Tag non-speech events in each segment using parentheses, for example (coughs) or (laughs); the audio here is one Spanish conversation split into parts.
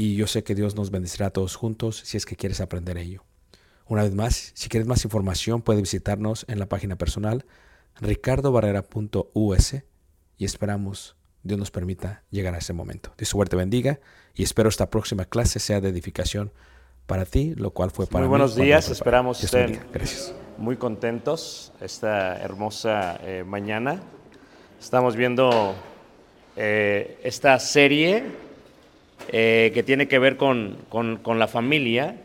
y yo sé que Dios nos bendecirá a todos juntos si es que quieres aprender ello. Una vez más, si quieres más información, puedes visitarnos en la página personal ricardobarrera.us y esperamos Dios nos permita llegar a ese momento. Dios suerte bendiga y espero esta próxima clase sea de edificación para ti, lo cual fue para Muy buenos días, esperamos estén. Gracias. muy contentos esta hermosa eh, mañana. Estamos viendo eh, esta serie eh, que tiene que ver con, con- la familia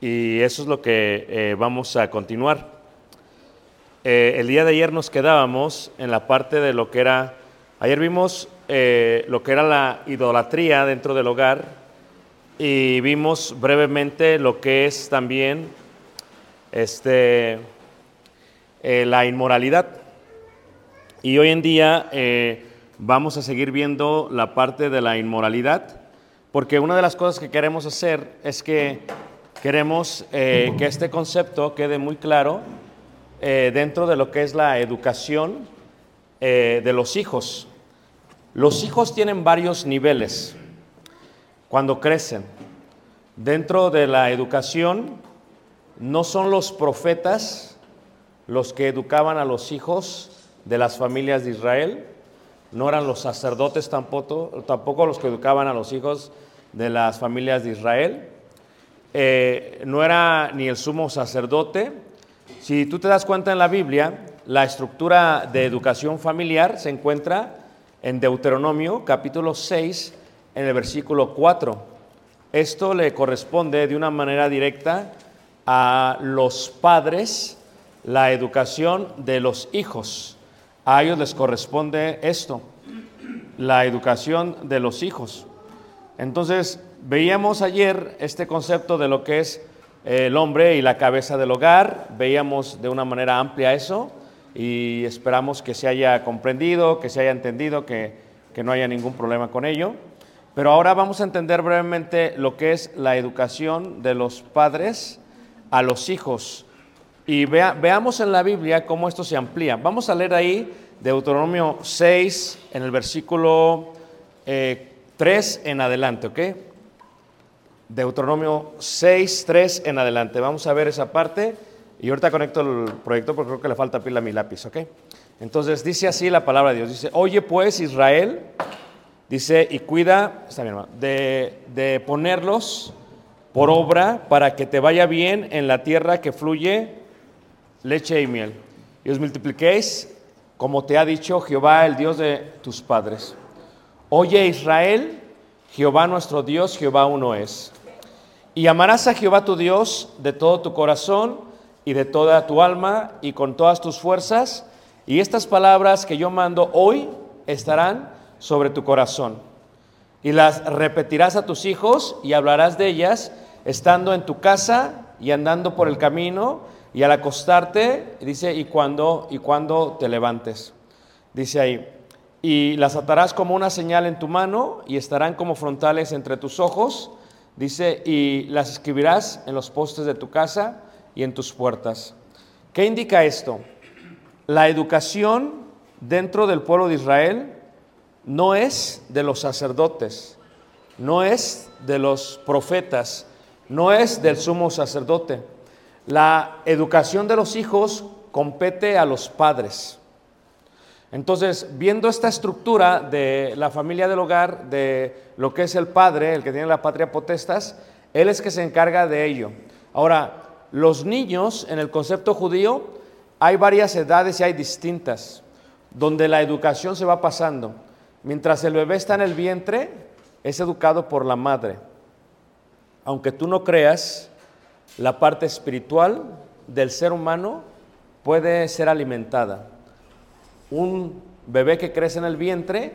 y eso es lo que eh, vamos a continuar. Eh, el día de ayer nos quedábamos en la parte de lo que era, ayer vimos lo que era la idolatría dentro del hogar y vimos brevemente lo que es también este, la inmoralidad. Y hoy en día vamos a seguir viendo la parte de la inmoralidad, porque una de las cosas que queremos hacer es que queremos eh, que este concepto quede muy claro eh, dentro de lo que es la educación eh, de los hijos. Los hijos tienen varios niveles cuando crecen. Dentro de la educación no son los profetas los que educaban a los hijos de las familias de Israel, no eran los sacerdotes tampoco, tampoco los que educaban a los hijos de las familias de Israel, eh, no era ni el sumo sacerdote. Si tú te das cuenta en la Biblia, la estructura de educación familiar se encuentra en Deuteronomio capítulo 6, en el versículo 4. Esto le corresponde de una manera directa a los padres la educación de los hijos. A ellos les corresponde esto, la educación de los hijos. Entonces, veíamos ayer este concepto de lo que es el hombre y la cabeza del hogar, veíamos de una manera amplia eso y esperamos que se haya comprendido, que se haya entendido, que, que no haya ningún problema con ello. Pero ahora vamos a entender brevemente lo que es la educación de los padres a los hijos. Y vea- veamos en la Biblia cómo esto se amplía. Vamos a leer ahí Deuteronomio 6, en el versículo eh, 3 en adelante, ¿ok? Deuteronomio 6, 3 en adelante. Vamos a ver esa parte y ahorita conecto el proyecto porque creo que le falta pila a mi lápiz, ¿ok? Entonces dice así la palabra de Dios. Dice, oye pues Israel, dice, y cuida, está bien, de, de ponerlos por obra para que te vaya bien en la tierra que fluye leche y miel. Y os multipliquéis como te ha dicho Jehová, el Dios de tus padres. Oye Israel, Jehová nuestro Dios, Jehová uno es. Y amarás a Jehová tu Dios de todo tu corazón y de toda tu alma y con todas tus fuerzas. Y estas palabras que yo mando hoy estarán sobre tu corazón. Y las repetirás a tus hijos y hablarás de ellas estando en tu casa y andando por el camino y al acostarte, dice, y cuando, y cuando te levantes. Dice ahí, y las atarás como una señal en tu mano y estarán como frontales entre tus ojos. Dice, y las escribirás en los postes de tu casa y en tus puertas. ¿Qué indica esto? La educación dentro del pueblo de Israel no es de los sacerdotes, no es de los profetas, no es del sumo sacerdote. La educación de los hijos compete a los padres. Entonces, viendo esta estructura de la familia del hogar, de lo que es el padre, el que tiene la patria potestas, él es que se encarga de ello. Ahora, los niños en el concepto judío hay varias edades y hay distintas, donde la educación se va pasando. Mientras el bebé está en el vientre, es educado por la madre. Aunque tú no creas, la parte espiritual del ser humano puede ser alimentada. Un bebé que crece en el vientre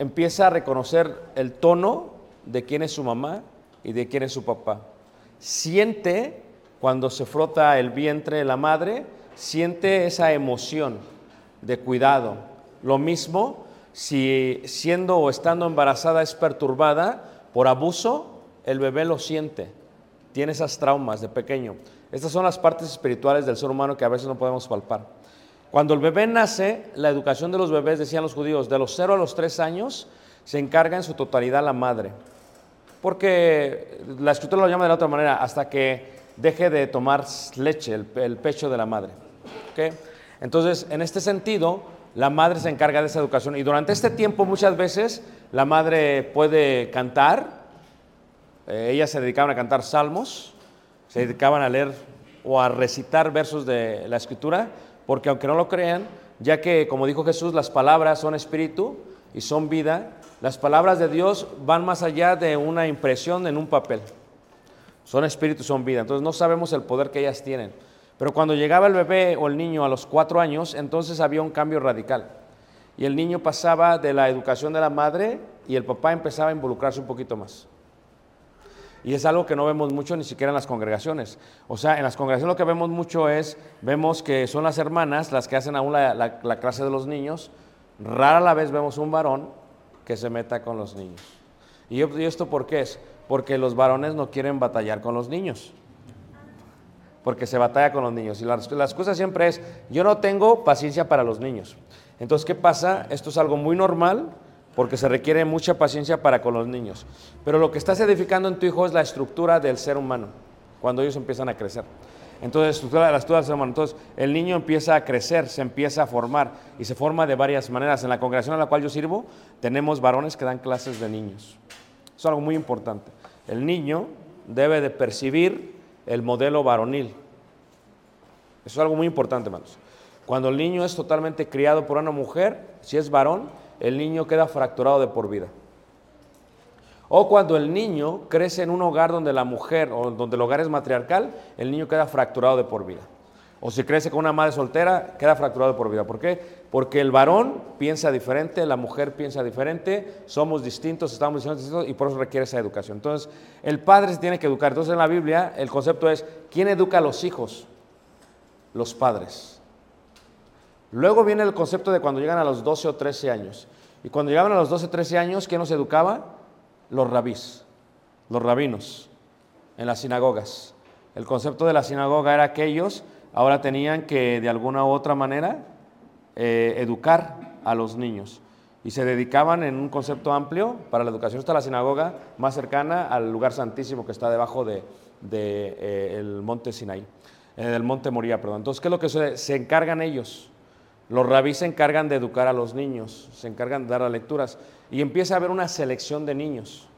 empieza a reconocer el tono de quién es su mamá y de quién es su papá. Siente cuando se frota el vientre de la madre, siente esa emoción de cuidado. Lo mismo si siendo o estando embarazada es perturbada por abuso, el bebé lo siente, tiene esas traumas de pequeño. Estas son las partes espirituales del ser humano que a veces no podemos palpar. Cuando el bebé nace, la educación de los bebés, decían los judíos, de los 0 a los 3 años, se encarga en su totalidad la madre. Porque la escritura lo llama de la otra manera, hasta que deje de tomar leche, el, el pecho de la madre. ¿Ok? Entonces, en este sentido, la madre se encarga de esa educación. Y durante este tiempo, muchas veces, la madre puede cantar. Eh, ellas se dedicaban a cantar salmos, se dedicaban a leer o a recitar versos de la escritura, porque aunque no lo crean, ya que, como dijo Jesús, las palabras son espíritu y son vida, las palabras de Dios van más allá de una impresión en un papel. Son espíritu, son vida. Entonces no sabemos el poder que ellas tienen. Pero cuando llegaba el bebé o el niño a los cuatro años, entonces había un cambio radical. Y el niño pasaba de la educación de la madre y el papá empezaba a involucrarse un poquito más. Y es algo que no vemos mucho ni siquiera en las congregaciones. O sea, en las congregaciones lo que vemos mucho es, vemos que son las hermanas las que hacen aún la, la, la clase de los niños. Rara la vez vemos un varón que se meta con los niños. ¿Y, y esto por qué es? Porque los varones no quieren batallar con los niños. Porque se batalla con los niños. Y la, la excusa siempre es, yo no tengo paciencia para los niños. Entonces, ¿qué pasa? Esto es algo muy normal porque se requiere mucha paciencia para con los niños. Pero lo que estás edificando en tu hijo es la estructura del ser humano cuando ellos empiezan a crecer. Entonces, estructura la estructura del ser humano. Entonces, el niño empieza a crecer, se empieza a formar y se forma de varias maneras. En la congregación a la cual yo sirvo, tenemos varones que dan clases de niños. Eso es algo muy importante. El niño debe de percibir el modelo varonil. Eso es algo muy importante, hermanos. Cuando el niño es totalmente criado por una mujer, si es varón, el niño queda fracturado de por vida. O cuando el niño crece en un hogar donde la mujer o donde el hogar es matriarcal, el niño queda fracturado de por vida. O si crece con una madre soltera, queda fracturado de por vida. ¿Por qué? Porque el varón piensa diferente, la mujer piensa diferente, somos distintos, estamos distintos y por eso requiere esa educación. Entonces, el padre se tiene que educar. Entonces, en la Biblia, el concepto es: ¿quién educa a los hijos? Los padres. Luego viene el concepto de cuando llegan a los 12 o 13 años. Y cuando llegaban a los 12 o 13 años, ¿quién nos educaba? Los rabís, los rabinos, en las sinagogas. El concepto de la sinagoga era que ellos ahora tenían que, de alguna u otra manera, eh, educar a los niños. Y se dedicaban en un concepto amplio para la educación. Está la sinagoga más cercana al lugar santísimo que está debajo del de, eh, el monte Sinaí, eh, del monte Moría, perdón. Entonces, ¿qué es lo que sucede? Se encargan ellos. Los rabís se encargan de educar a los niños, se encargan de dar las lecturas. Y empieza a haber una selección de niños,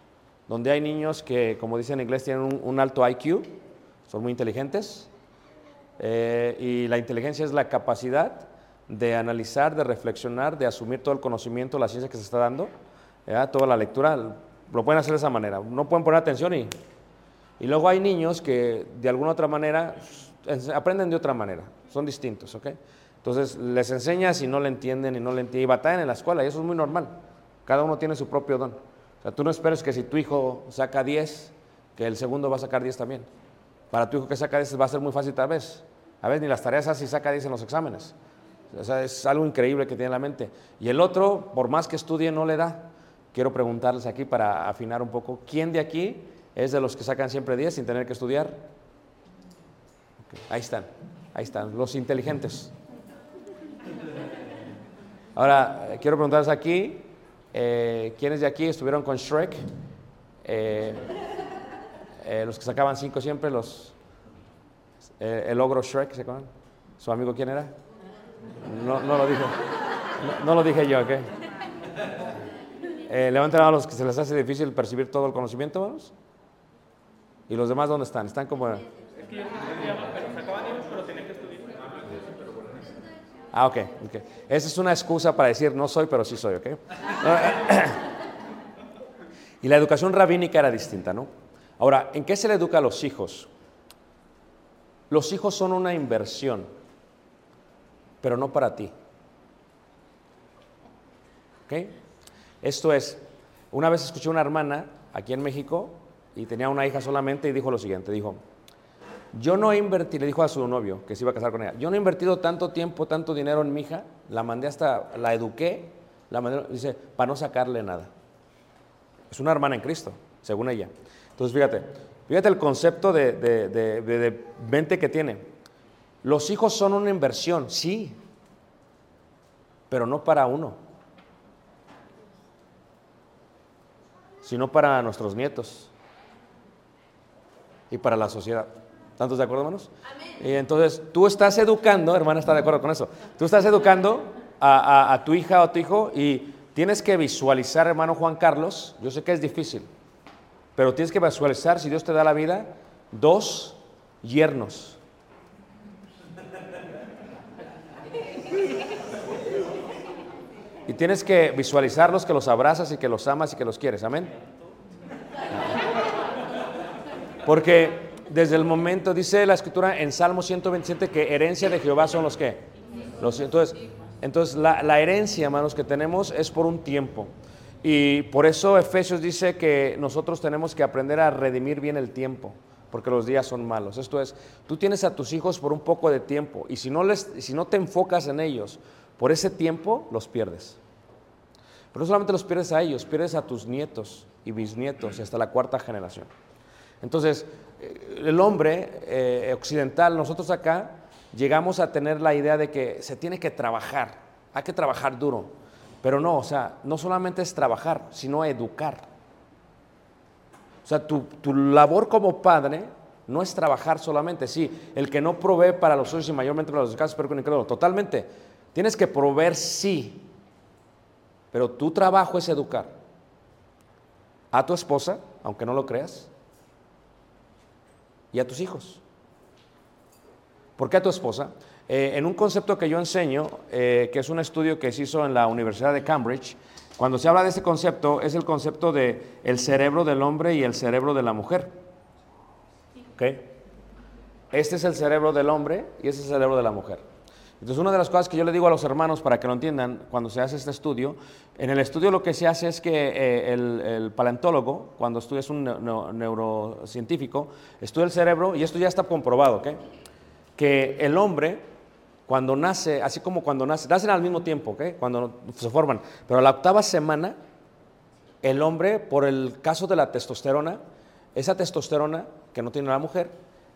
donde hay niños que, como dicen en inglés, tienen un, alto IQ, son muy inteligentes. Eh, y la inteligencia es la capacidad de analizar, de reflexionar, de asumir todo el conocimiento, la ciencia que se está dando, ¿verdad? toda la lectura, lo pueden hacer de esa manera. No pueden poner atención y, y luego hay niños que de alguna otra manera aprenden de otra manera, son distintos, ¿ok? Entonces les enseñas y no le entienden y no le entienden y batallan en la escuela y eso es muy normal. Cada uno tiene su propio don. O sea, tú no esperes que si tu hijo saca 10, que el segundo va a sacar 10 también. Para tu hijo que saca 10 va a ser muy fácil tal vez. A veces ni las tareas así saca 10 en los exámenes. O sea, es algo increíble que tiene en la mente. Y el otro, por más que estudie, no le da. Quiero preguntarles aquí para afinar un poco, ¿quién de aquí es de los que sacan siempre 10 sin tener que estudiar? Ahí están, ahí están, los inteligentes. Ahora, eh, quiero preguntarles aquí, eh, ¿quiénes de aquí estuvieron con Shrek? Eh, los que sacaban 5 siempre, los, el ogro Shrek, ¿se acuerdan? ¿Su amigo quién era? No, lo dije. No, no lo dije yo, ¿ok? Levanten a los que se les hace difícil percibir todo el conocimiento, vamos. ¿Y los demás dónde están? Están como... Ah, ok, ok. Esa es una excusa para decir no soy, pero sí soy, ¿ok? (clears throat) y la educación rabínica era distinta, ¿no? Ahora, ¿en qué se le educa a los hijos? Los hijos son una inversión, pero no para ti. ¿Ok? Esto es, una vez escuché una hermana aquí en México y tenía una hija solamente y dijo lo siguiente, dijo, yo no he invertido, le dijo a su novio que se iba a casar con ella, yo no he invertido tanto tiempo, tanto dinero en mi hija, la mandé hasta, la eduqué, la mandé, dice, para no sacarle nada. Es una hermana en Cristo, según ella. Entonces, fíjate, fíjate el concepto de, de, de- de- mente que tiene. Los hijos son una inversión, sí, pero no para uno, sino para nuestros nietos y para la sociedad. ¿Tantos de acuerdo, hermanos? Y entonces tú estás educando, hermana está de acuerdo con eso, tú estás educando a, a- a tu hija o a tu hijo y tienes que visualizar, hermano Juan Carlos, yo sé que es difícil, pero tienes que visualizar, si Dios te da la vida, dos yernos. Y tienes que visualizarlos, que los abrazas y que los amas y que los quieres. Amén. Porque desde el momento, dice la escritura en Salmo 127, que herencia de Jehová son los que. Los, entonces, entonces la, herencia, hermanos, que tenemos es por un tiempo. Y por eso Efesios dice que nosotros tenemos que aprender a redimir bien el tiempo, porque los días son malos. Esto es, tú tienes a tus hijos por un poco de tiempo y si no, les, si no te enfocas en ellos por ese tiempo, los pierdes. Pero no solamente los pierdes a ellos, pierdes a tus nietos y bisnietos y hasta la cuarta generación. Entonces, el hombre eh, occidental, nosotros acá, llegamos a tener la idea de que se tiene que trabajar, hay que trabajar duro. Pero no, o sea, no solamente es trabajar, sino educar. O sea, tu, tu labor como padre no es trabajar solamente, sí, el que no provee para los suyos y mayormente para los escasos, pero con totalmente. Tienes que proveer, sí, pero tu trabajo es educar a tu esposa, aunque no lo creas, y a tus hijos. ¿Por qué a tu esposa? Eh, en un concepto que yo enseño, eh, que es un estudio que se hizo en la Universidad de Cambridge, cuando se habla de ese concepto, es el concepto de el cerebro del hombre y el cerebro de la mujer. ¿Ok? Este es el cerebro del hombre y este es el cerebro de la mujer. Entonces, una de las cosas que yo le digo a los hermanos para que lo entiendan cuando se hace este estudio, en el estudio lo que se hace es que eh, el, paleontólogo, cuando estudia, es un neu- neu- neurocientífico, estudia el cerebro y esto ya está comprobado, ¿ok? Que el hombre, cuando nace, así como cuando nace, nacen al mismo tiempo, ¿ok? Cuando se forman, pero a la octava semana, el hombre, por el caso de la testosterona, esa testosterona que no tiene la mujer,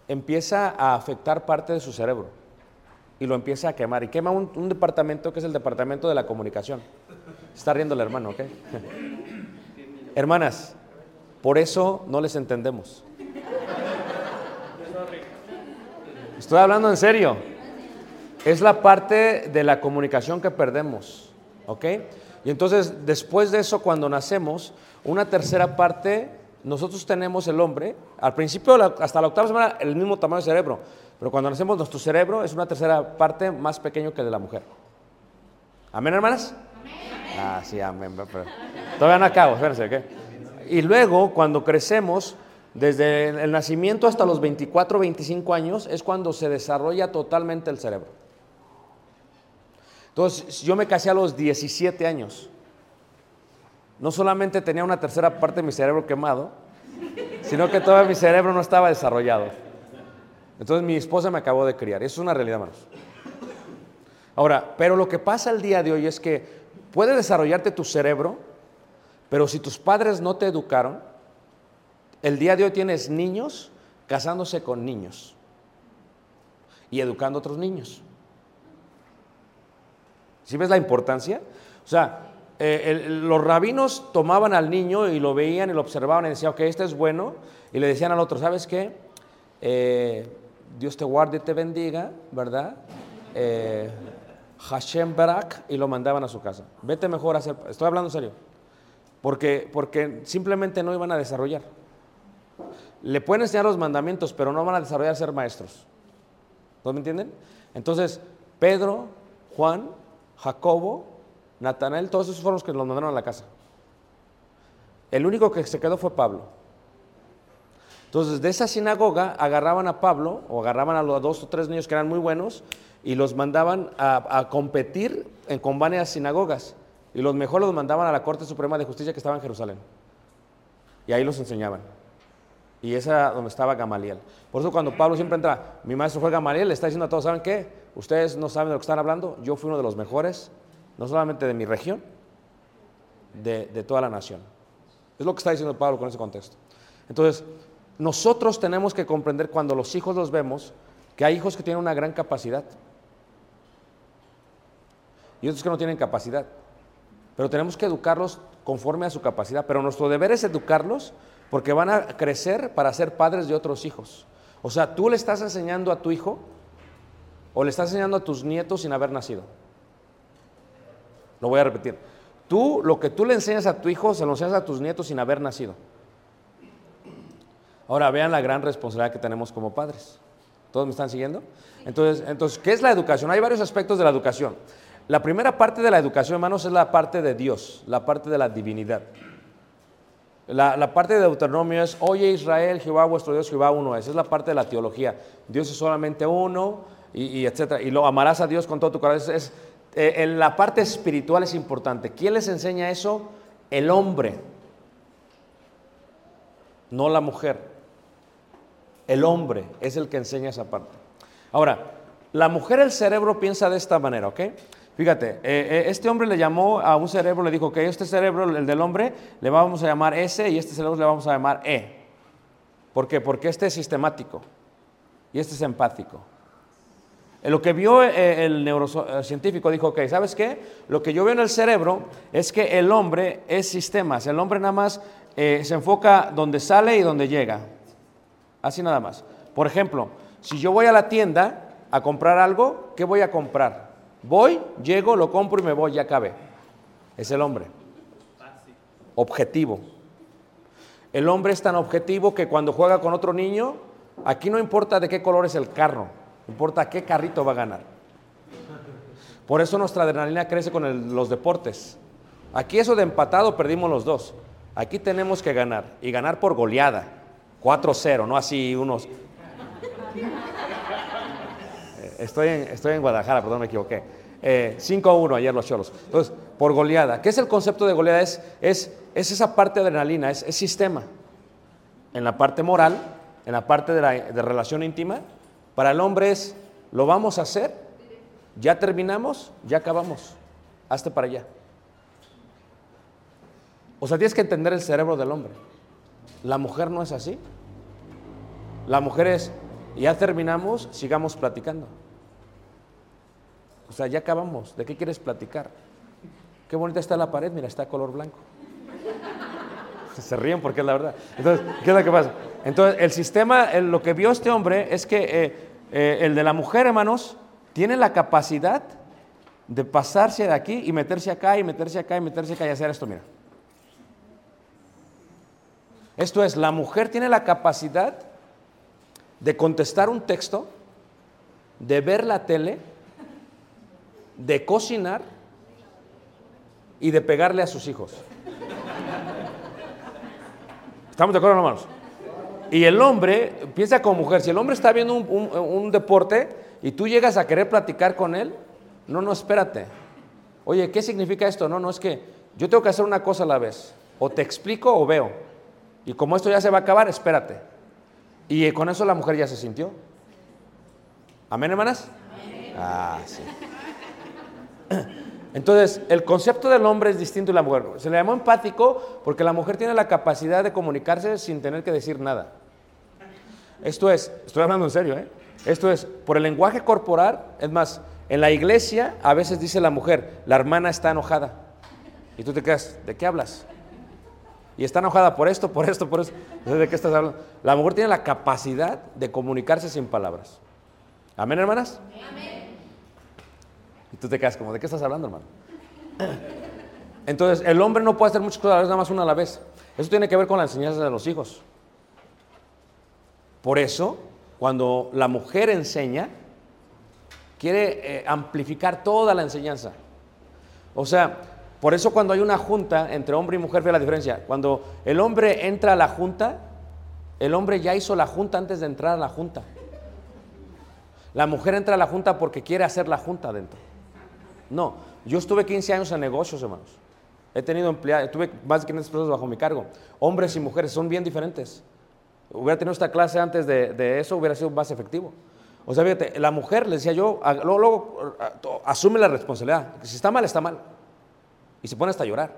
empieza a afectar parte de su cerebro y lo empieza a quemar. Y quema un, un departamento que es el departamento de la comunicación. Está riendo el hermano, ¿ok? (laughs) Hermanas, por eso no les entendemos. Estoy hablando en serio. Es la parte de la comunicación que perdemos, ¿ok? Y entonces, después de eso, cuando nacemos, una tercera parte, nosotros tenemos el hombre, al principio, hasta la octava semana, el mismo tamaño de cerebro, pero cuando nacemos, nuestro cerebro es una tercera parte más pequeño que el de la mujer. ¿Amén, hermanas? Ah, sí, amén. pero todavía no acabo, espérense, ¿ok? Y luego, cuando crecemos, desde el nacimiento hasta los 24, 25 años, es cuando se desarrolla totalmente el cerebro. Entonces, yo me casé a los 17 años. No solamente tenía una tercera parte de mi cerebro quemado, sino que todo mi cerebro no estaba desarrollado. Entonces mi esposa me acabó de criar. Eso es una realidad, hermanos. Ahora, pero lo que pasa el día de hoy es que puede desarrollarte tu cerebro, pero si tus padres no te educaron, el día de hoy tienes niños casándose con niños y educando a otros niños. ¿Sí ves la importancia? O sea, eh, los rabinos tomaban al niño y lo veían y lo observaban y decían, ok, este es bueno. Y le decían al otro, ¿sabes qué? Eh, Dios te guarde y te bendiga, ¿verdad? Eh, Hashem Barak, y lo mandaban a su casa. Vete mejor a hacer, estoy hablando en serio, porque, porque simplemente no iban a desarrollar. Le pueden enseñar los mandamientos, pero no van a desarrollar ser maestros. ¿No me entienden? Entonces, Pedro, Juan, Jacobo, Natanael, todos esos fueron los que los mandaron a la casa. El único que se quedó fue Pablo. Entonces, de esa sinagoga agarraban a Pablo o agarraban a los dos o tres niños que eran muy buenos y los mandaban a, competir en, con varias sinagogas. Y los mejores los mandaban a la Corte Suprema de Justicia que estaba en Jerusalén. Y ahí los enseñaban. Y esa era donde estaba Gamaliel. Por eso cuando Pablo siempre entra, mi maestro fue Gamaliel, le está diciendo a todos, ¿saben qué? Ustedes no saben de lo que están hablando, yo fui uno de los mejores, no solamente de mi región, de, de toda la nación. Es lo que está diciendo Pablo con ese contexto. Entonces, nosotros tenemos que comprender cuando los hijos los vemos, que hay hijos que tienen una gran capacidad y otros que no tienen capacidad. Pero tenemos que educarlos conforme a su capacidad. Pero nuestro deber es educarlos porque van a crecer para ser padres de otros hijos. O sea, tú le estás enseñando a tu hijo o le estás enseñando a tus nietos sin haber nacido. Lo voy a repetir. Tú, lo que tú le enseñas a tu hijo, se lo enseñas a tus nietos sin haber nacido. Ahora vean la gran responsabilidad que tenemos como padres. ¿Todos me están siguiendo? Entonces, entonces, ¿qué es la educación? Hay varios aspectos de la educación. La primera parte de la educación, hermanos, es la parte de Dios, la parte de la divinidad. La, la parte de Deuteronomio es, oye Israel, Jehová vuestro Dios, Jehová uno es. Es la parte de la teología. Dios es solamente uno y, y etcétera. Y lo amarás a Dios con todo tu corazón. Es- eh, en la parte espiritual es importante. ¿Quién les enseña eso? El hombre, no la mujer. El hombre es el que enseña esa parte. Ahora, la mujer, el cerebro piensa de esta manera, ¿ok? Fíjate, eh, eh, este hombre le llamó a un cerebro, le dijo que este cerebro, el del hombre, le vamos a llamar S y este cerebro le vamos a llamar E. ¿Por qué? Porque este es sistemático y este es empático. Eh, Lo que vio el neurocientífico dijo, ok, ¿sabes qué? Lo que yo veo en el cerebro es que el hombre es sistemas. El hombre nada más se enfoca donde sale y donde llega. Así nada más. Por ejemplo, si yo voy a la tienda a comprar algo, ¿qué voy a comprar? Voy, llego, lo compro y me voy, ya acabé. Es el hombre. Objetivo. El hombre es tan objetivo que cuando juega con otro niño, aquí no importa de qué color es el carro, importa qué carrito va a ganar. Por eso nuestra adrenalina crece con los deportes. Aquí eso de empatado perdimos los dos. Aquí tenemos que ganar y ganar por goleada. 4-0, no así unos... Eh, Estoy en, estoy en Guadalajara, perdón, me equivoqué. Eh, 5-1 ayer los cholos. Entonces, por goleada. ¿Qué es el concepto de goleada? Es, es, es esa parte de adrenalina, es, sistema. En la parte moral, en la parte de, la, de relación íntima, para el hombre es, lo vamos a hacer, ya terminamos, ya acabamos, hazte para allá. O sea, tienes que entender el cerebro del hombre. La mujer no es así. La mujer es, ya terminamos, sigamos platicando. O sea, ya acabamos. ¿De qué quieres platicar? Qué bonita está la pared, mira, está color blanco. (laughs) Se ríen porque es la verdad. Entonces, ¿qué es lo que pasa? Entonces, el sistema, lo que vio este hombre es que eh, eh, el de la mujer, hermanos, tiene la capacidad de pasarse de aquí y meterse acá y meterse acá y meterse acá y hacer esto, mira. Esto es, la mujer tiene la capacidad de contestar un texto, de ver la tele, de cocinar y de pegarle a sus hijos. ¿Estamos de acuerdo, hermanos? Y el hombre piensa como mujer, si el hombre está viendo un, deporte y tú llegas a querer platicar con él, no, no, espérate. Oye, ¿qué significa esto? No, no, es que yo tengo que hacer una cosa a la vez. O te explico o veo. Y como esto ya se va a acabar, espérate. Y con eso la mujer ya se sintió. ¿Amén, hermanas? Ah, sí. (clears throat) Entonces, el concepto del hombre es distinto de la mujer. Se le llamó empático porque la mujer tiene la capacidad de comunicarse sin tener que decir nada. Esto es, estoy hablando en serio, ¿eh? Esto es, por el lenguaje corporal, es más, en la iglesia a veces dice la mujer, la hermana está enojada. Y tú te quedas, ¿de qué hablas? Y está enojada por esto, por esto, por esto. ¿de qué estás hablando? La mujer tiene la capacidad de comunicarse sin palabras. ¿Amén, hermanas? Y tú te quedas como, ¿de qué estás hablando, hermano? Entonces, el hombre no puede hacer muchas cosas a la vez, nada más una a la vez. Eso tiene que ver con la enseñanza de los hijos. Por eso, cuando la mujer enseña, quiere eh, amplificar toda la enseñanza. O sea, por eso cuando hay una junta entre hombre y mujer, ve la diferencia. Cuando el hombre entra a la junta, el hombre ya hizo la junta antes de entrar a la junta. La mujer entra a la junta porque quiere hacer la junta adentro. No, yo estuve 15 años en negocios, hermanos. He tenido empleados, tuve más de 500 personas bajo mi cargo. Hombres y mujeres son bien diferentes. Hubiera tenido esta clase antes de, eso, hubiera sido más efectivo. O sea, fíjate, la mujer, le decía yo, luego, asume la responsabilidad. Si está mal, está mal. Y se pone hasta a llorar.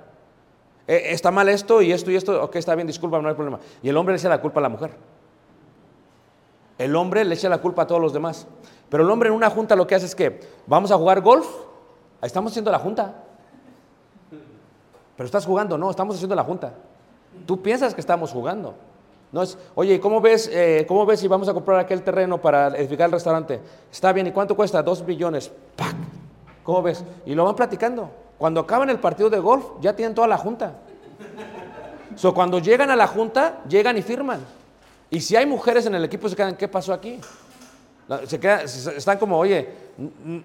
"Eh, está mal esto y esto y esto, ok, está bien, disculpa, no hay problema. Y el hombre le echa la culpa a la mujer. El hombre le echa la culpa a todos los demás. Pero el hombre en una junta lo que hace es que vamos a jugar golf, estamos haciendo la junta. Pero estás jugando, no, estamos haciendo la junta. Tú piensas que estamos jugando. No es, oye, ¿y ¿cómo ves, eh, ¿cómo ves si vamos a comprar aquel terreno para edificar el restaurante? Está bien, ¿y cuánto cuesta? Dos billones. ¿Cómo ves? Y lo van platicando. Cuando acaban el partido de golf, ya tienen toda la junta. So, cuando llegan a la junta, llegan y firman. Y si hay mujeres en el equipo, se quedan, ¿qué pasó aquí? Se queda- se- están como, oye,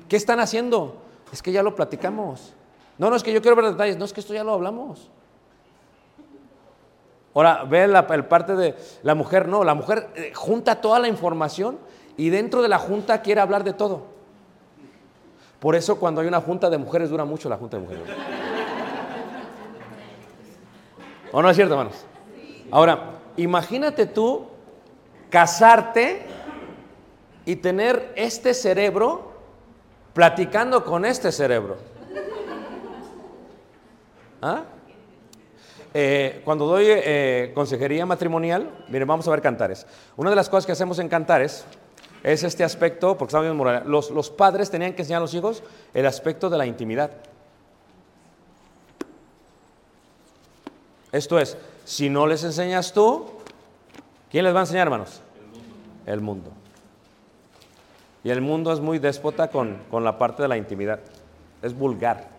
¿qué están haciendo? Es que ya lo platicamos. No, no, es que yo quiero ver detalles. No, es que esto ya lo hablamos. Ahora, ve la el parte de la mujer, no, la mujer eh, junta toda la información y dentro de la junta quiere hablar de todo. Por eso cuando hay una junta de mujeres dura mucho la junta de mujeres. ¿O no es cierto, hermanos? Ahora, imagínate tú casarte y tener este cerebro platicando con este cerebro. ¿Ah? Eh, cuando doy eh, consejería matrimonial, miren, vamos a ver cantares. Una de las cosas que hacemos en cantares es este aspecto, porque estamos viendo los, los padres tenían que enseñar a los hijos el aspecto de la intimidad. Esto es, si no les enseñas tú, ¿quién les va a enseñar, hermanos? El mundo. Y el mundo es muy déspota con, con la parte de la intimidad. Es vulgar.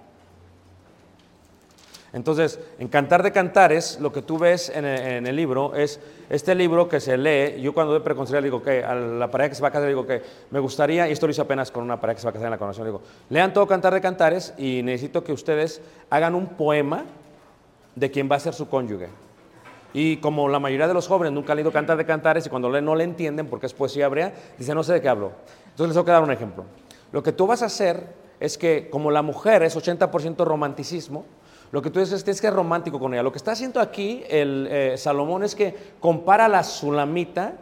Entonces, en Cantar de Cantares, lo que tú ves en el, en el libro es este libro que se lee. Yo cuando doy preconciliar digo que a la pareja que se va a casar digo que me gustaría, y esto lo hice apenas con una pareja que se va a casar en la coronación, digo, lean todo Cantar de Cantares y necesito que ustedes hagan un poema de quien va a ser su cónyuge. Y como la mayoría de los jóvenes nunca han leído Cantar de Cantares y cuando leen no le entienden porque es poesía hebrea, dicen, no sé de qué hablo. Entonces les tengo que dar un ejemplo. Lo que tú vas a hacer es que como la mujer es 80% romanticismo, lo que tú dices es que es romántico con ella. Lo que está haciendo aquí el eh, Salomón es que compara la sulamita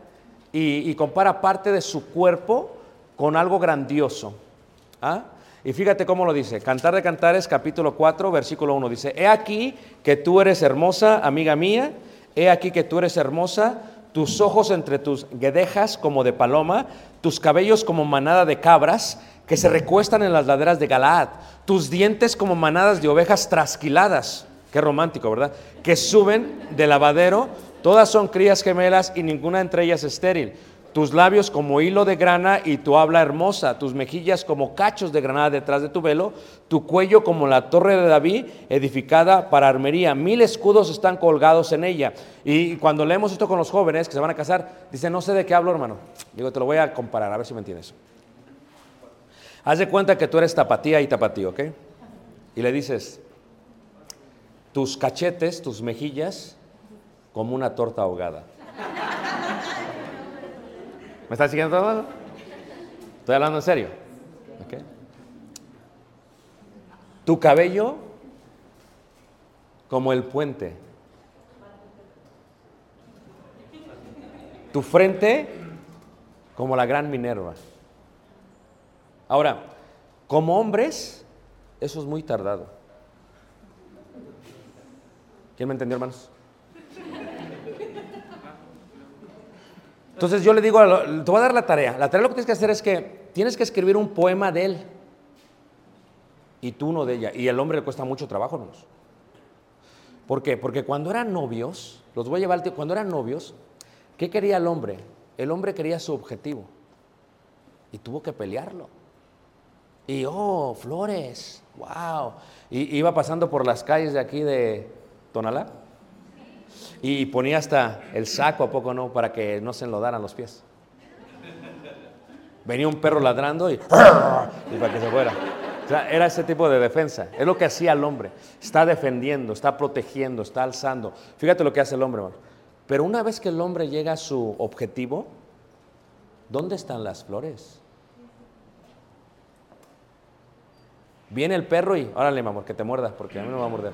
y, compara parte de su cuerpo con algo grandioso. ¿Ah? Y fíjate cómo lo dice. Cantar de Cantares, capítulo 4, versículo 1. Dice, he aquí que tú eres hermosa, amiga mía. He aquí que tú eres hermosa, tus ojos entre tus guedejas como de paloma, tus cabellos como manada de cabras que se recuestan en las laderas de Galaad, tus dientes como manadas de ovejas trasquiladas. Qué romántico, ¿verdad? Que suben del lavadero, todas son crías gemelas y ninguna entre ellas estéril. Tus labios como hilo de grana y tu habla hermosa, tus mejillas como cachos de granada detrás de tu velo, tu cuello como la torre de David edificada para armería. Mil escudos están colgados en ella. Y cuando leemos esto con los jóvenes que se van a casar, dicen, no sé de qué hablo, hermano. Digo, te lo voy a comparar, a ver si me entiendes. Haz de cuenta que tú eres tapatía y tapatío, ¿ok? Y le dices, tus cachetes, tus mejillas, como una torta ahogada. ¿Me estás siguiendo todo? Estoy hablando en serio. ¿ok? Tu cabello como el puente. Tu frente como la gran Minerva. Ahora, como hombres, eso es muy tardado. ¿Quién me entendió, hermanos? Entonces yo le digo, te voy a dar la tarea. La tarea lo que tienes que hacer es que tienes que escribir un poema de él y tú uno de ella. Y al hombre le cuesta mucho trabajo, hermanos. ¿Por qué? Porque cuando eran novios, los voy a llevar, al tío- cuando eran novios, ¿qué quería el hombre? El hombre quería su objetivo y tuvo que pelearlo. Y, oh, flores, wow. Y iba pasando por las calles de aquí de Tonalá. Y ponía hasta el saco, ¿a poco no? Para que no se enlodaran los pies. Venía un perro ladrando y, y para que se fuera. O sea, era ese tipo de defensa. Es lo que hacía el hombre. Está defendiendo, está protegiendo, está alzando. Fíjate lo que hace el hombre, hermano. Pero una vez que el hombre llega a su objetivo, ¿dónde están las flores? Viene el perro y, órale, mi amor, que te muerda, porque a mí no me va a morder.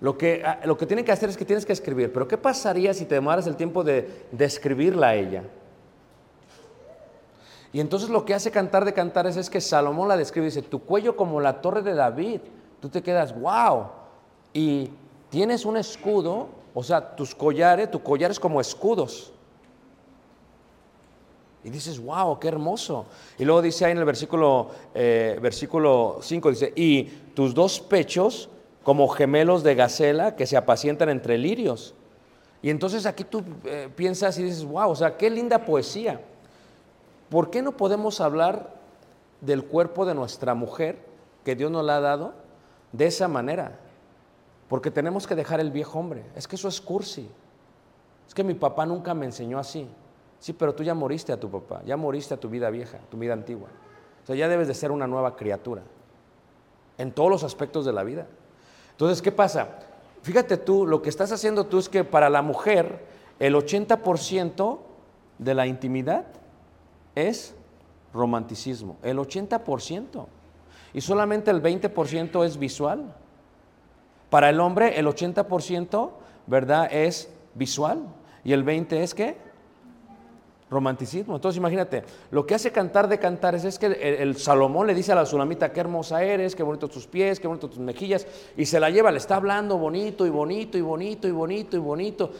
Lo que, ah, lo que tienen que hacer es que tienes que escribir. Pero ¿qué pasaría si te demoras el tiempo de, de escribirla a ella? Y entonces lo que hace Cantar de Cantares es que Salomón la describe dice, tu cuello como la torre de David. Tú te quedas, wow. Y tienes un escudo, o sea, tus collares, tu collar es como escudos. Y dices, wow, qué hermoso. Y luego dice ahí en el versículo, eh, versículo 5, dice, y tus dos pechos como gemelos de gacela que se apacientan entre lirios. Y entonces aquí tú eh, piensas y dices, wow, o sea, qué linda poesía. ¿Por qué no podemos hablar del cuerpo de nuestra mujer que Dios nos la ha dado de esa manera? Porque tenemos que dejar el viejo hombre. Es que eso es cursi. Es que mi papá nunca me enseñó así. Sí, pero tú ya moriste a tu papá, ya moriste a tu vida vieja, tu vida antigua. O sea, ya debes de ser una nueva criatura en todos los aspectos de la vida. Entonces, ¿qué pasa? Fíjate tú, lo que estás haciendo tú es que para la mujer el 80% de la intimidad es romanticismo, el 80%. Y solamente el 20% es visual. Para el hombre el 80%, ¿verdad? Es visual. ¿Y el 20% es qué? Romanticismo. Entonces imagínate, lo que hace cantar de cantares es que el, Salomón le dice a la Sulamita, qué hermosa eres, qué bonitos tus pies, qué bonitos tus mejillas, y se la lleva, le está hablando bonito y bonito y bonito y bonito y bonito.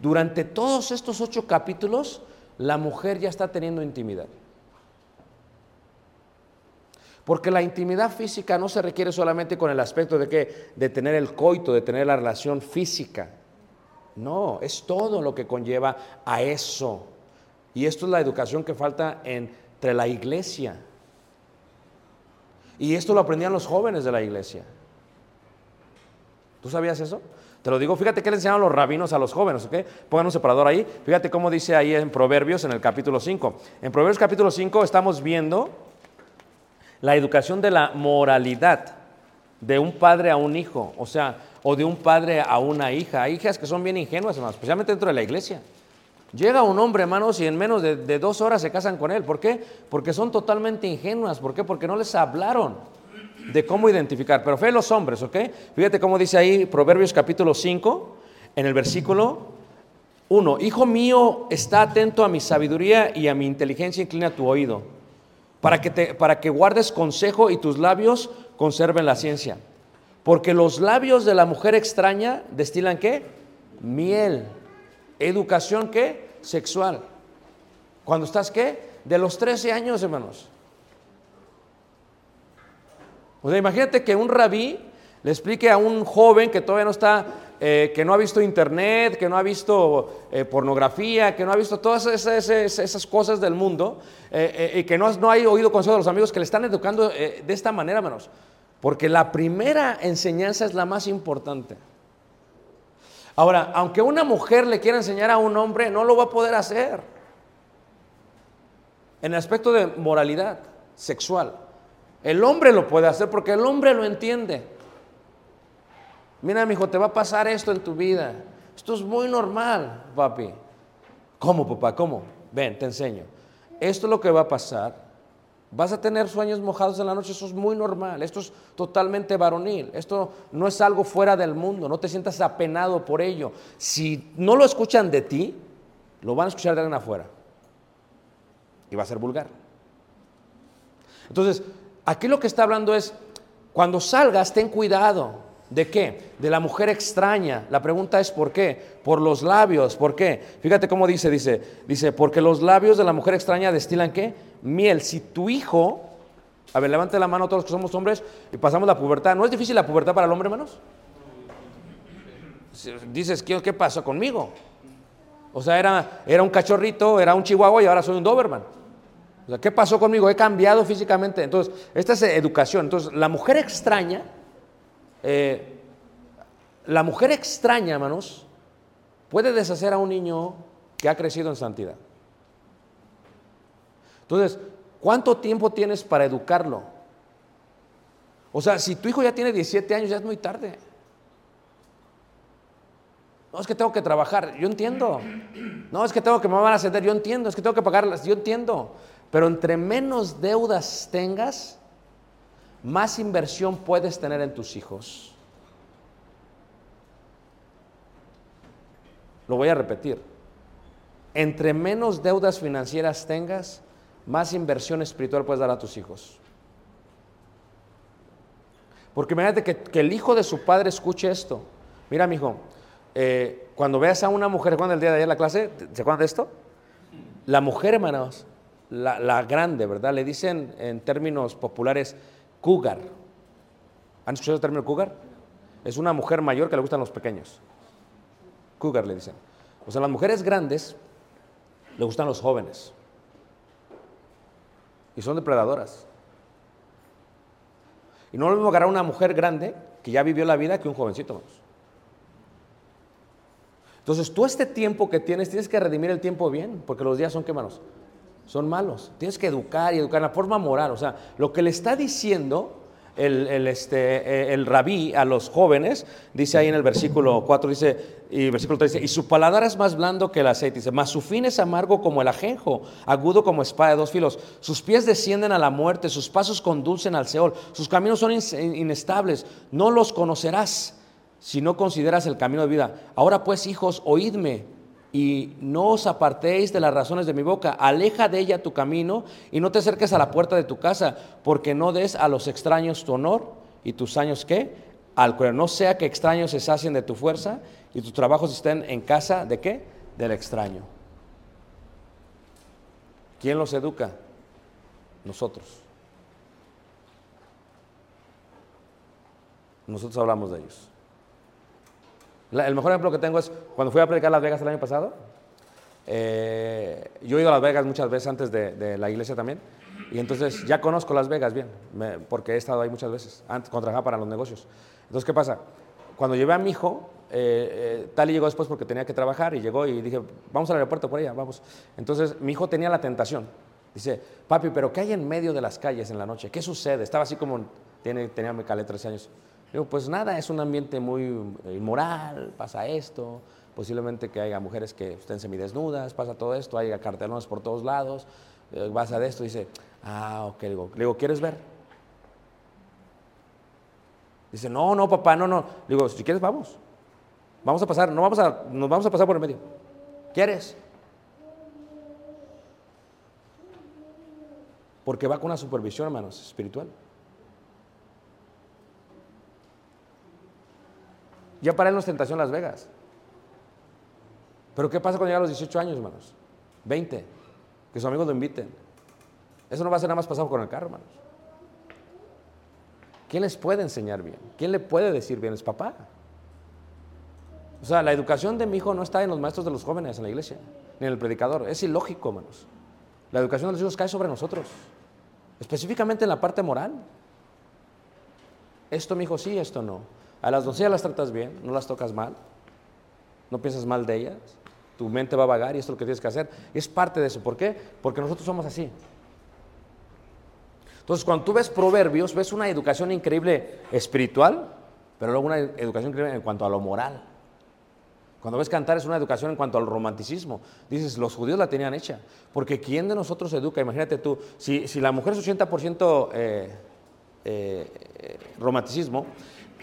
Durante todos estos ocho capítulos, la mujer ya está teniendo intimidad. Porque la intimidad física no se requiere solamente con el aspecto de que de tener el coito, de tener la relación física. No, es todo lo que conlleva a eso. Y esto es la educación que falta entre la iglesia. Y esto lo aprendían los jóvenes de la iglesia. ¿Tú sabías eso? Te lo digo, fíjate qué le enseñaban los rabinos a los jóvenes, ¿ok? Pongan un separador ahí. Fíjate cómo dice ahí en Proverbios, en el capítulo 5. En Proverbios capítulo 5 estamos viendo la educación de la moralidad de un padre a un hijo, o sea, o de un padre a una hija. Hay hijas que son bien ingenuas, especialmente dentro de la iglesia. Llega un hombre, hermanos, y en menos de, dos horas se casan con él. ¿Por qué? Porque son totalmente ingenuas. ¿Por qué? Porque no les hablaron de cómo identificar. Pero fe los hombres, ¿ok? Fíjate cómo dice ahí Proverbios capítulo 5, en el versículo 1. Hijo mío, está atento a mi sabiduría y a mi inteligencia, inclina tu oído, para que, te, para que guardes consejo y tus labios conserven la ciencia. Porque los labios de la mujer extraña destilan qué? Miel. Educación qué? Sexual. Cuando estás qué? De los 13 años, hermanos. O sea, imagínate que un rabí le explique a un joven que todavía no está, eh, que no ha visto internet, que no ha visto eh, pornografía, que no ha visto todas esas, esas, cosas del mundo eh, y que no, no ha oído consejo de los amigos que le están educando de esta manera, hermanos. Porque la primera enseñanza es la más importante. Ahora, aunque una mujer le quiera enseñar a un hombre, no lo va a poder hacer. En el aspecto de moralidad sexual. El hombre lo puede hacer porque el hombre lo entiende. Mira, mi hijo, te va a pasar esto en tu vida. Esto es muy normal, papi. ¿Cómo, papá? ¿Cómo? Ven, te enseño. Esto es lo que va a pasar. Vas a tener sueños mojados en la noche, eso es muy normal, esto es totalmente varonil, esto no es algo fuera del mundo, no te sientas apenado por ello. Si no lo escuchan de ti, lo van a escuchar de alguien afuera y va a ser vulgar. Entonces, aquí lo que está hablando es, cuando salgas, ten cuidado. ¿De qué? De la mujer extraña. La pregunta es ¿por qué? Por los labios. ¿Por qué? Fíjate cómo dice, dice, dice, porque los labios de la mujer extraña destilan qué? Miel. Si tu hijo, a ver, levante la mano todos los que somos hombres y pasamos la pubertad. ¿No es difícil la pubertad para el hombre, hermanos? Dices, ¿qué, qué pasó conmigo? O sea, era, era un cachorrito, era un chihuahua y ahora soy un Doberman. O sea, ¿qué pasó conmigo? He cambiado físicamente. Entonces, esta es educación. Entonces, la mujer extraña eh, la mujer extraña, hermanos, puede deshacer a un niño que ha crecido en santidad. Entonces, ¿cuánto tiempo tienes para educarlo? O sea, si tu hijo ya tiene 17 años, ya es muy tarde. No, es que tengo que trabajar, yo entiendo. No, es que tengo que me van a ascender, yo entiendo. Es que tengo que pagarlas, yo entiendo. Pero entre menos deudas tengas, más inversión puedes tener en tus hijos. Lo voy a repetir. Entre menos deudas financieras tengas, más inversión espiritual puedes dar a tus hijos. Porque imagínate que, que el hijo de su padre escuche esto. Mira, mi hijo, eh, cuando veas a una mujer, cuando el día de ayer la clase, ¿se acuerdan de esto? La mujer, hermanos, la, la grande, ¿verdad? Le dicen en términos populares, cougar. ¿Han escuchado el término cougar? Es una mujer mayor que le gustan los pequeños. Cougar le dicen. O sea, las mujeres grandes le gustan los jóvenes. Y son depredadoras. Y no lo mismo agarrar a una mujer grande que ya vivió la vida que un jovencito. Vamos. Entonces, tú este tiempo que tienes, tienes que redimir el tiempo bien, porque los días son qué manos? Son malos. Tienes que educar y educar en la forma moral. O sea, lo que le está diciendo el, el, este, el rabí a los jóvenes, dice ahí en el versículo 4, dice, y versículo 3 dice, y su paladar es más blando que el aceite, dice, mas su fin es amargo como el ajenjo, agudo como espada de dos filos, sus pies descienden a la muerte, sus pasos conducen al Seol, sus caminos son inestables, no los conocerás si no consideras el camino de vida. Ahora pues, hijos, oídme y no os apartéis de las razones de mi boca. Aleja de ella tu camino y no te acerques a la puerta de tu casa, porque no des a los extraños tu honor y tus años qué? Al cual no sea que extraños se sacien de tu fuerza y tus trabajos estén en casa de qué? Del extraño. ¿Quién los educa? Nosotros. Nosotros hablamos de ellos. La- el mejor ejemplo que tengo es cuando fui a predicar a Las Vegas el año pasado. eh, yo he ido a Las Vegas muchas veces antes de, de la iglesia también. Y entonces ya conozco Las Vegas bien, me- porque he estado ahí muchas veces, antes cuando trabajaba para los negocios. Entonces, ¿qué pasa? Cuando llevé a mi hijo, eh, eh, Tali llegó después porque tenía que trabajar y llegó y dije, vamos al aeropuerto por ella, vamos. Entonces, mi hijo tenía la tentación. Dice, papi, pero ¿qué hay en medio de las calles en la noche? ¿Qué sucede? Estaba así como, tiene, tenía mi calé 13 años. Digo, pues nada, es un ambiente muy eh, inmoral, pasa esto, posiblemente que haya mujeres que estén semidesnudas, pasa todo esto, hay cartelones por todos lados, eh, pasa de esto, dice, ah, ok, le digo, digo, ¿quieres ver? Dice, no, no, papá, no, no. Le digo, si quieres, vamos. Vamos a pasar, no vamos a, nos vamos a pasar por el medio. ¿Quieres? Porque va con una supervisión, hermanos, espiritual. Ya para él no es tentación Las Vegas. Pero ¿qué pasa cuando llega a los 18 años, hermanos? 20. Que sus amigos lo inviten. Eso no va a ser nada más pasado con el carro, hermanos. ¿Quién les puede enseñar bien? ¿Quién le puede decir bien? Es papá. O sea, la educación de mi hijo no está en los maestros de los jóvenes en la iglesia, ni en el predicador. Es ilógico, hermanos. La educación de los hijos cae sobre nosotros, específicamente en la parte moral. Esto, mi hijo, sí, esto no. A las doncellas las tratas bien, no las tocas mal, no piensas mal de ellas, tu mente va a vagar y esto es lo que tienes que hacer. Es parte de eso. ¿Por qué? Porque nosotros somos así. Entonces, cuando tú ves proverbios, ves una educación increíble espiritual, pero luego una educación increíble en cuanto a lo moral. Cuando ves cantar es una educación en cuanto al romanticismo. Dices, los judíos la tenían hecha. Porque ¿quién de nosotros educa? Imagínate tú, si, si la mujer es 80% eh, eh, eh, romanticismo,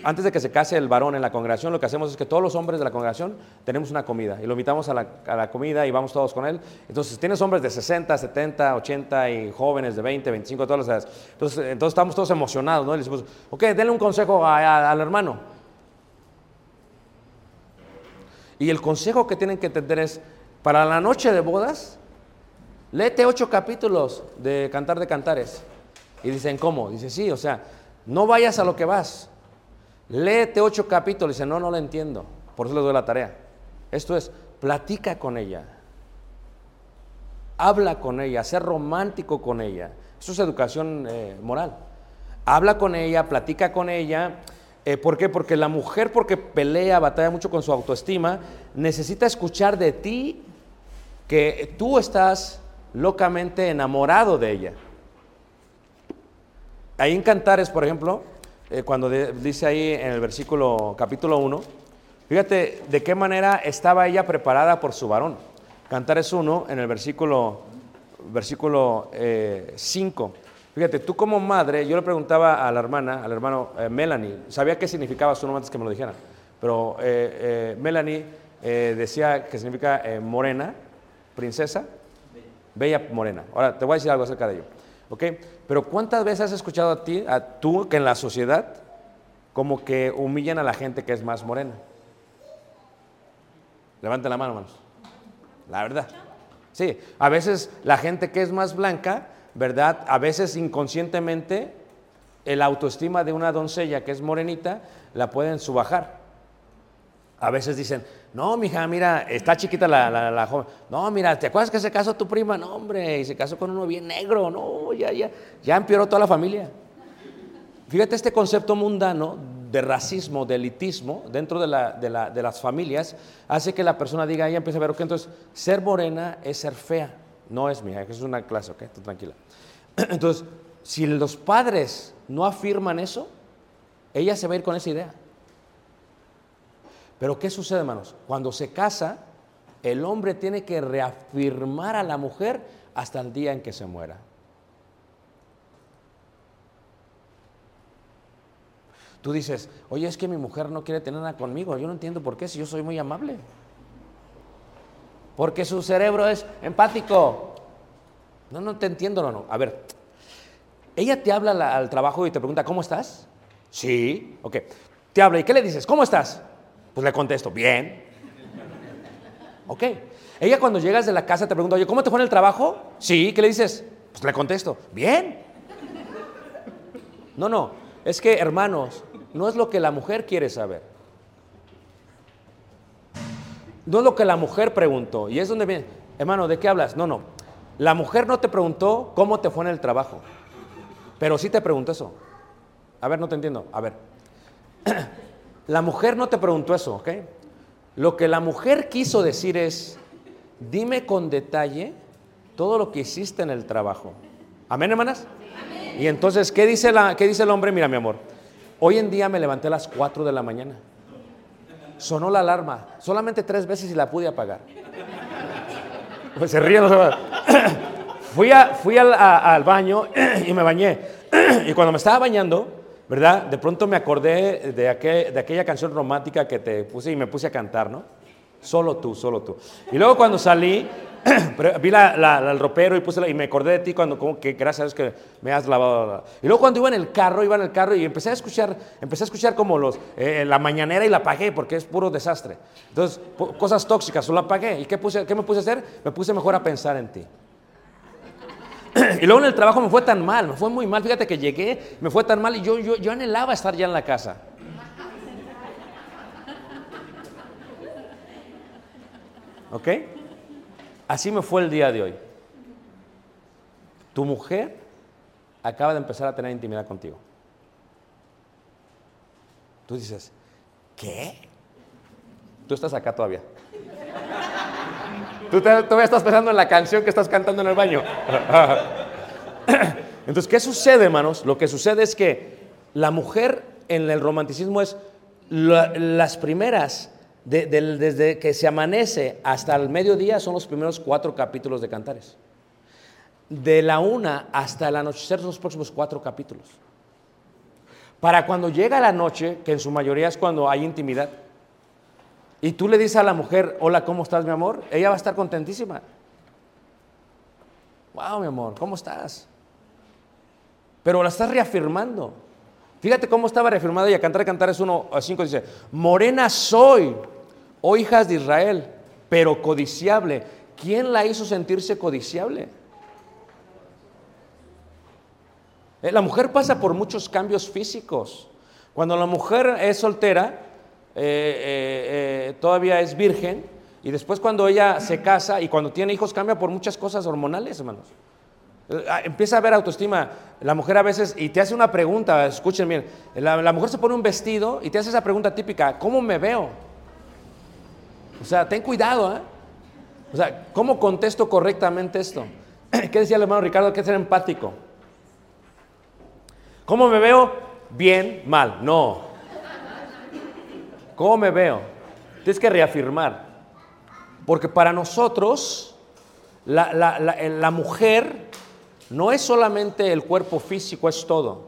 antes de que se case el varón en la congregación, lo que hacemos es que todos los hombres de la congregación tenemos una comida y lo invitamos a la, comida y vamos todos con él. Entonces, tienes hombres de 60, 70, 80 y jóvenes de 20, 25, todas las edades. Entonces, estamos todos emocionados, ¿no? Y le decimos, ok, denle un consejo al hermano. Y el consejo que tienen que entender es, para la noche de bodas, léete ocho capítulos de Cantar de Cantares. Y dicen, ¿cómo? Dice, sí, o sea, no vayas a lo que vas. Léete ocho capítulos. Dice, no, no lo entiendo. Por eso les doy la tarea. Esto es, platica con ella. Habla con ella, sé romántico con ella. Eso es educación eh, moral. Habla con ella, platica con ella. Eh, ¿Por qué? Porque la mujer, porque pelea, batalla mucho con su autoestima, necesita escuchar de ti que tú estás locamente enamorado de ella. Ahí en Cantares, por ejemplo, eh, cuando de- dice ahí en el versículo capítulo 1, fíjate de qué manera estaba ella preparada por su varón. Cantares 1, en el versículo, versículo 5. Fíjate, tú como madre, yo le preguntaba a la hermana, al hermano eh, Melanie, sabía qué significaba su nombre antes que me lo dijeran, pero eh, eh, Melanie eh, decía que significa eh, morena, princesa, bella morena. Ahora, te voy a decir algo acerca de ello. ¿Ok? Pero ¿cuántas veces has escuchado a ti, a tú, que en la sociedad, como que humillan a la gente que es más morena? Levanten la mano, hermanos. La verdad. Sí, a veces la gente que es más blanca, ¿verdad? A veces inconscientemente el autoestima de una doncella que es morenita la pueden subajar. A veces dicen, no, mija, mira, está chiquita la, la- joven. No, mira, ¿te acuerdas que se casó tu prima? No, hombre, y se casó con uno bien negro. No, ya, ya, ya empeoró toda la familia. Fíjate este concepto mundano de racismo, de elitismo dentro de, la- de de las familias, hace que la persona diga, ella empieza a ver, ok, entonces ser morena es ser fea. No es, mija, es una clase, ok, tú tranquila. (clears throat) Entonces, si los padres no afirman eso, ella se va a ir con esa idea. Pero ¿qué sucede, hermanos? Cuando se casa, el hombre tiene que reafirmar a la mujer hasta el día en que se muera. Tú dices, oye, es que mi mujer no quiere tener nada conmigo. Yo no entiendo por qué, si yo soy muy amable. Porque su cerebro es empático. No, no te entiendo, no, no. A ver, ella te habla la- al trabajo y te pregunta, ¿cómo estás? Sí, ok. Te habla y ¿qué le dices? ¿Cómo estás? Pues le contesto, bien. Ok. Ella cuando llegas de la casa te pregunta, oye, ¿cómo te fue en el trabajo? Sí, ¿qué le dices? Pues le contesto, bien. No, no, es que hermanos, no es lo que la mujer quiere saber. No es lo que la mujer preguntó. Y es donde viene, hermano, ¿de qué hablas? No, no. La mujer no te preguntó cómo te fue en el trabajo. Pero sí te preguntó eso. A ver, no te entiendo. A ver. (clears throat) La mujer no te preguntó eso, ¿ok? Lo que la mujer quiso decir es, dime con detalle todo lo que hiciste en el trabajo. ¿Amén, hermanas? Y entonces, ¿qué dice, la, ¿qué dice el hombre? Mira, mi amor, hoy en día me levanté a las 4 de la mañana. Sonó la alarma, solamente tres veces y la pude apagar. Pues se ríen los (coughs) Fui, a- fui al, a- al baño (coughs) y me bañé. (coughs) Y cuando me estaba bañando, ¿verdad? De pronto me acordé de, aquel- de aquella canción romántica que te puse y me puse a cantar, ¿no? Solo tú, solo tú. Y luego cuando salí, (clears throat) vi la, la- la- el ropero y, puse la- y me acordé de ti cuando, como que gracias a Dios que me has lavado. la- Y luego cuando iba en el carro, iba en el carro y empecé a escuchar, empecé a escuchar como los, eh, la mañanera y la apagué porque es puro desastre. Entonces, cosas tóxicas, solo apagué. ¿Y qué, puse, qué me puse a hacer? Me puse mejor a pensar en ti. (clears throat) Y luego en el trabajo me fue tan mal, me fue muy mal. Fíjate que llegué, me fue tan mal y yo, yo, yo anhelaba estar ya en la casa. ¿Ok? Así me fue el día de hoy. Tu mujer acaba de empezar a tener intimidad contigo. Tú dices, ¿qué? Tú estás acá todavía. Tú todavía estás pensando en la canción que estás cantando en el baño. (laughs) Entonces, ¿qué sucede, hermanos? Lo que sucede es que la mujer en el romanticismo es la- las primeras, desde que se amanece hasta el mediodía, son los primeros cuatro capítulos de Cantares. De la una hasta el anochecer son los próximos cuatro capítulos. Para cuando llega la noche, que en su mayoría es cuando hay intimidad, y tú le dices a la mujer, hola, ¿cómo estás, mi amor? Ella va a estar contentísima. Wow, mi amor, ¿cómo estás? Pero la estás reafirmando. Fíjate cómo estaba reafirmada ella. Cantar, cantar es 1 a 5. Dice: Morena soy, oh hijas de Israel, pero codiciable. ¿Quién la hizo sentirse codiciable? Eh, La mujer pasa por muchos cambios físicos. Cuando la mujer es soltera, eh, eh, eh, todavía es virgen, y después cuando ella se casa y cuando tiene hijos cambia por muchas cosas hormonales, hermanos. Ah, Empieza a ver autoestima. La mujer a veces, y te hace una pregunta, escuchen bien, la, mujer se pone un vestido y te hace esa pregunta típica, ¿cómo me veo? O sea, ten cuidado, ¿eh? O sea, ¿cómo contesto correctamente esto? (clears throat) ¿Qué decía el hermano Ricardo? Que ser empático. ¿Cómo me veo? Bien, mal. No. ¿Cómo me veo? Tienes que reafirmar. Porque para nosotros, eh, la mujer no es solamente el cuerpo físico, es todo.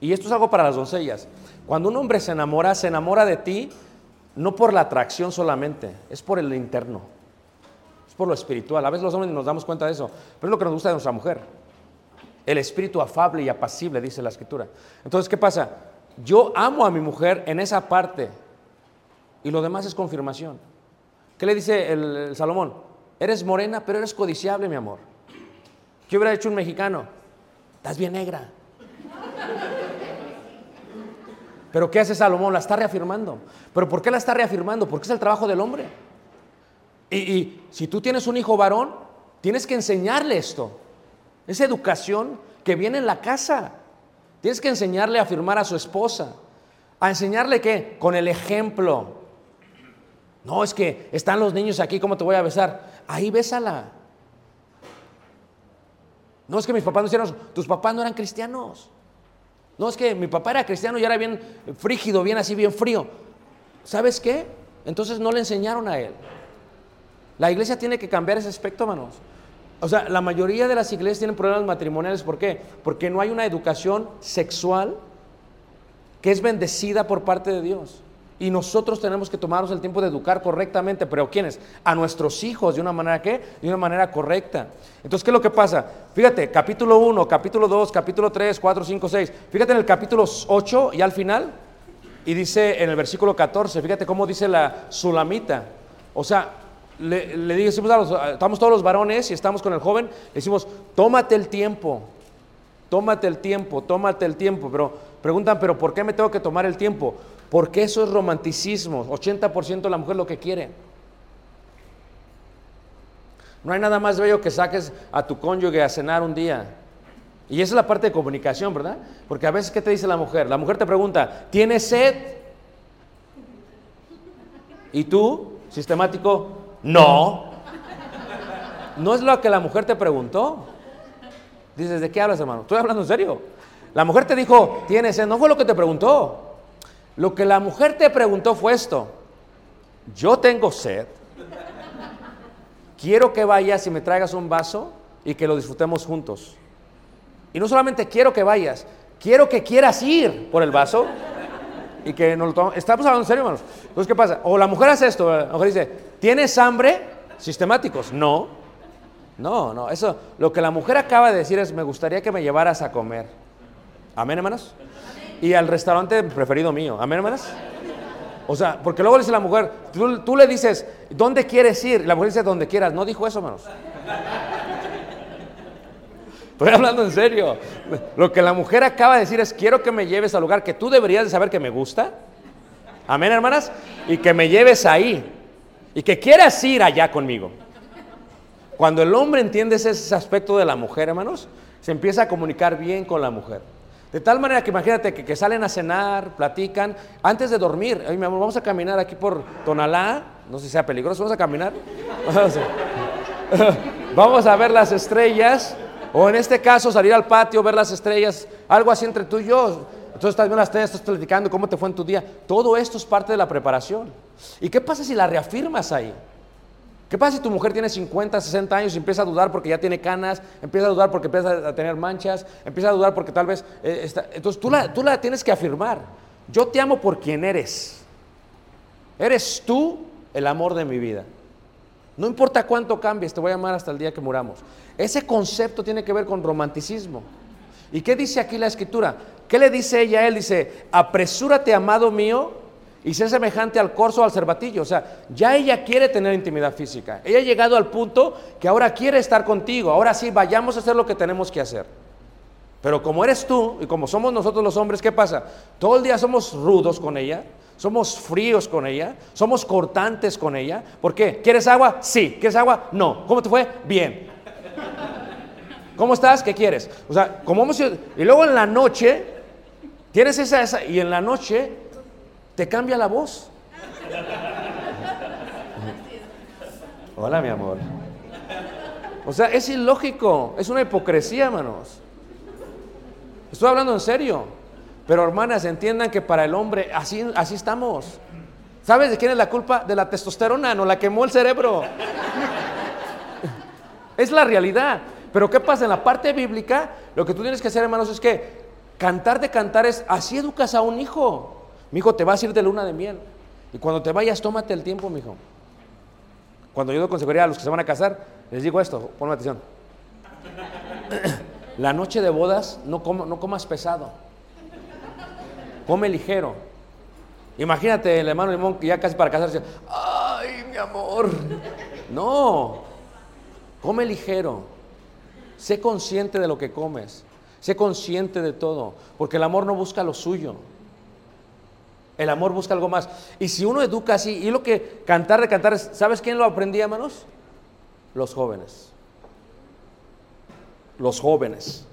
Y esto es algo para las doncellas. Cuando un hombre se enamora, se enamora de ti no por la atracción solamente, es por el interno, es por lo espiritual. A veces los hombres nos damos cuenta de eso, pero es lo que nos gusta de nuestra mujer. El espíritu afable y apacible, dice la escritura. Entonces, ¿qué pasa? Yo amo a mi mujer en esa parte y lo demás es confirmación. ¿Qué le dice el, Salomón? Eres morena, pero eres codiciable, mi amor. ¿Qué hubiera hecho un mexicano? Estás bien negra. Pero ¿qué hace Salomón? La está reafirmando. ¿Pero por qué la está reafirmando? Porque es el trabajo del hombre. Y, y si tú tienes un hijo varón, tienes que enseñarle esto. Es educación que viene en la casa. Tienes que enseñarle a afirmar a su esposa. ¿A enseñarle qué? Con el ejemplo. No, es que están los niños aquí, ¿cómo te voy a besar? Ahí bésala. No es que mis papás no hicieron, tus papás no eran cristianos. No es que mi papá era cristiano y era bien frígido, bien así, bien frío. ¿Sabes qué? Entonces no le enseñaron a él. La iglesia tiene que cambiar ese aspecto, hermanos. O sea, la mayoría de las iglesias tienen problemas matrimoniales. ¿Por qué? Porque no hay una educación sexual que es bendecida por parte de Dios. Y nosotros tenemos que tomarnos el tiempo de educar correctamente, pero ¿quiénes? A nuestros hijos, ¿de una manera qué? De una manera correcta. Entonces, ¿qué es lo que pasa? Fíjate, capítulo 1, capítulo 2, capítulo 3, 4, 5, 6. Fíjate en el capítulo 8 y al final, y dice en el versículo 14, fíjate cómo dice la sulamita. O sea, le, le los, estamos todos los varones y estamos con el joven, le decimos, tómate el tiempo, tómate el tiempo, tómate el tiempo. Pero preguntan, ¿pero por qué me tengo que tomar el tiempo? Porque eso es romanticismo. 80% de la mujer lo que quiere. No hay nada más bello que saques a tu cónyuge a cenar un día. Y esa es la parte de comunicación, ¿verdad? Porque a veces, ¿qué te dice la mujer? La mujer te pregunta, ¿tienes sed? ¿Y tú, sistemático? No. No es lo que la mujer te preguntó. Dices, ¿de qué hablas, hermano? Estoy hablando en serio. La mujer te dijo, ¿tienes sed? No fue lo que te preguntó. Lo que la mujer te preguntó fue esto. Yo tengo sed. Quiero que vayas y me traigas un vaso y que lo disfrutemos juntos. Y no solamente quiero que vayas, quiero que quieras ir por el vaso y que nos lo tomemos. Estamos hablando en serio, hermanos. Entonces, ¿qué pasa? O la mujer hace esto, la mujer dice, ¿tienes hambre? Sistemáticos. No. No, no. Eso, lo que la mujer acaba de decir es, me gustaría que me llevaras a comer. Amén, hermanos. Y al restaurante preferido mío. Amén, hermanos. O sea, porque luego le dice la mujer, tú, le dices, ¿dónde quieres ir? La mujer dice, donde quieras. No dijo eso, hermanos. Estoy hablando en serio. Lo que la mujer acaba de decir es, quiero que me lleves al lugar que tú deberías de saber que me gusta. Amén, hermanas. Y que me lleves ahí. Y que quieras ir allá conmigo. Cuando el hombre entiende ese, aspecto de la mujer, hermanos, se empieza a comunicar bien con la mujer. De tal manera que imagínate que, que salen a cenar, platican, antes de dormir. Ay, mi amor, vamos a caminar aquí por Tonalá. No sé si sea peligroso, vamos a caminar. (laughs) vamos a ver las estrellas. O en este caso, salir al patio, ver las estrellas, algo así entre tú y yo. Entonces estás viendo las estrellas, estás platicando cómo te fue en tu día. Todo esto es parte de la preparación. ¿Y qué pasa si la reafirmas ahí? ¿Qué pasa si tu mujer tiene 50, 60 años y empieza a dudar porque ya tiene canas, empieza a dudar porque empieza a tener manchas, empieza a dudar porque tal vez... eh, entonces tú la, tú la tienes que afirmar. Yo te amo por quien eres. Eres tú el amor de mi vida. No importa cuánto cambies, te voy a amar hasta el día que muramos. Ese concepto tiene que ver con romanticismo. ¿Y qué dice aquí la escritura? ¿Qué le dice ella a él? Dice, apresúrate, amado mío, y sé semejante al corzo o al cervatillo. O sea, ya ella quiere tener intimidad física. Ella ha llegado al punto que ahora quiere estar contigo. Ahora sí, vayamos a hacer lo que tenemos que hacer. Pero como eres tú y como somos nosotros los hombres, ¿qué pasa? Todo el día somos rudos con ella, somos fríos con ella, somos cortantes con ella. ¿Por qué? ¿Quieres agua? Sí. ¿Quieres agua? No. ¿Cómo te fue? Bien. ¿Cómo estás? ¿Qué quieres? O sea, como hemos sido- Y luego en la noche, tienes esa, esa, y en la noche te cambia la voz. Hola, mi amor. O sea, es ilógico, es una hipocresía, hermanos. Estoy hablando en serio. Pero hermanas, entiendan que para el hombre así, así estamos. ¿Sabes de quién es la culpa? De la testosterona, nos la quemó el cerebro. (laughs) Es la realidad. Pero ¿qué pasa? En la parte bíblica, lo que tú tienes que hacer, hermanos, es que cantar de cantar es así educas a un hijo. Mi hijo, te vas a ir de luna de miel. Y cuando te vayas, tómate el tiempo, mi hijo. Cuando yo doy consejería a los que se van a casar, les digo esto, ponme atención. La noche de bodas no, como- no comas pesado. Come ligero. Imagínate el hermano Limón que ya casi para casarse, ay, mi amor. No, come ligero. Sé consciente de lo que comes. Sé consciente de todo, porque el amor no busca lo suyo. El amor busca algo más. Y si uno educa así, y lo que cantar de cantar es, ¿sabes quién lo aprendía, hermanos? Los jóvenes. Los jóvenes.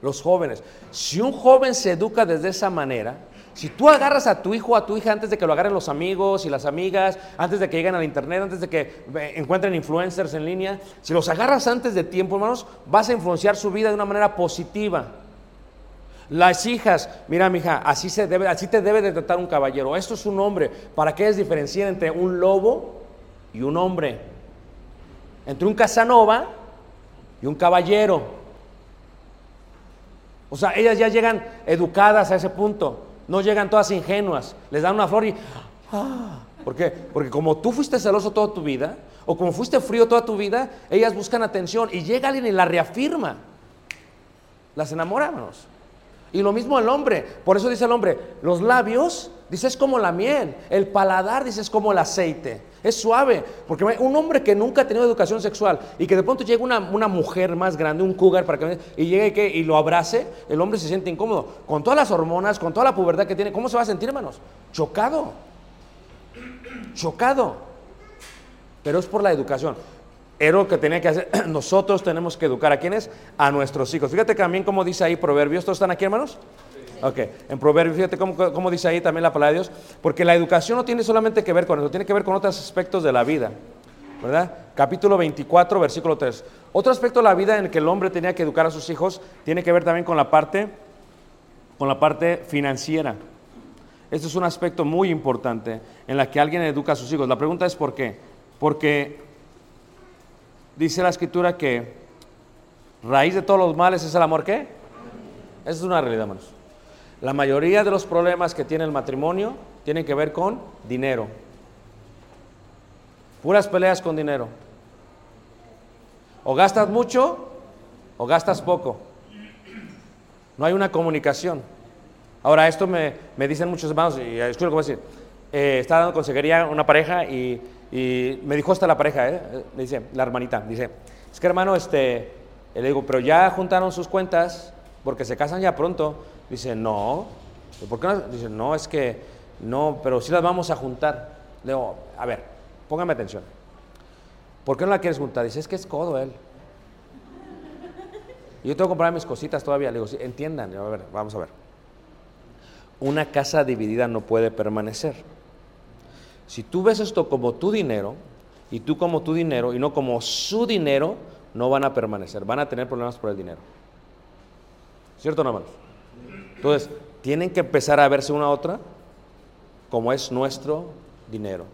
Los jóvenes. Si un joven se educa desde esa manera, si tú agarras a tu hijo o a tu hija antes de que lo agarren los amigos y las amigas, antes de que lleguen al internet, antes de que eh, encuentren influencers en línea, si los agarras antes de tiempo, hermanos, vas a influenciar su vida de una manera positiva. Las hijas, mira, mija, así se debe, así te debe de tratar un caballero. Esto es un hombre, para que ellas diferencien entre un lobo y un hombre, entre un Casanova y un caballero. O sea, ellas ya llegan educadas a ese punto, no llegan todas ingenuas, les dan una flor y ah, ¿por qué? Porque como tú fuiste celoso toda tu vida o como fuiste frío toda tu vida, ellas buscan atención y llega alguien y la reafirma. Las enamoramos. Y lo mismo el hombre. Por eso dice el hombre, los labios, dice, es como la miel. El paladar, dice, es como el aceite. Es suave. Porque un hombre que nunca ha tenido educación sexual y que de pronto llega una, una mujer más grande, un cougar, para que, y llegue y, que, y lo abrace, el hombre se siente incómodo. Con todas las hormonas, con toda la pubertad que tiene, ¿cómo se va a sentir, hermanos? Chocado. Chocado. Pero es por la educación. Era lo que tenía que hacer. (clears throat) Nosotros tenemos que educar a quienes? A nuestros hijos. Fíjate también cómo dice ahí Proverbios. ¿Todos están aquí, hermanos? Ok, en Proverbios, fíjate cómo, cómo, dice ahí también la palabra de Dios. Porque la educación no tiene solamente que ver con eso, tiene que ver con otros aspectos de la vida. ¿Verdad? Capítulo 24, versículo 3. Otro aspecto de la vida en el que el hombre tenía que educar a sus hijos tiene que ver también con la parte, con la parte financiera. Este es un aspecto muy importante en la que alguien educa a sus hijos. La pregunta es ¿por qué? Porque dice la escritura que raíz de todos los males es el amor, ¿qué? Esa es una realidad. La mayoría de los problemas que tiene el matrimonio tienen que ver con dinero. Puras peleas con dinero. O gastas mucho o gastas poco. No hay una comunicación. Ahora, esto me, me dicen muchos hermanos, y escucho lo a decir. Eh, estaba dando consejería una pareja y, y, me dijo hasta la pareja, ¿eh? me dice, la hermanita, dice, es que hermano, este, le digo, pero ya juntaron sus cuentas porque se casan ya pronto. Dice, no. ¿Por qué no? Dice, no, es que no, pero sí las vamos a juntar. Le digo, a ver, póngame atención. ¿Por qué no la quieres juntar? Dice, es que es codo él. Y yo tengo que comprar mis cositas todavía. Le digo, sí, entiendan, a ver, vamos a ver. Una casa dividida no puede permanecer. Si tú ves esto como tu dinero, y tú como tu dinero, y no como su dinero, no van a permanecer, van a tener problemas por el dinero. ¿Cierto hermanos? Entonces, tienen que empezar a verse una a otra como es nuestro dinero.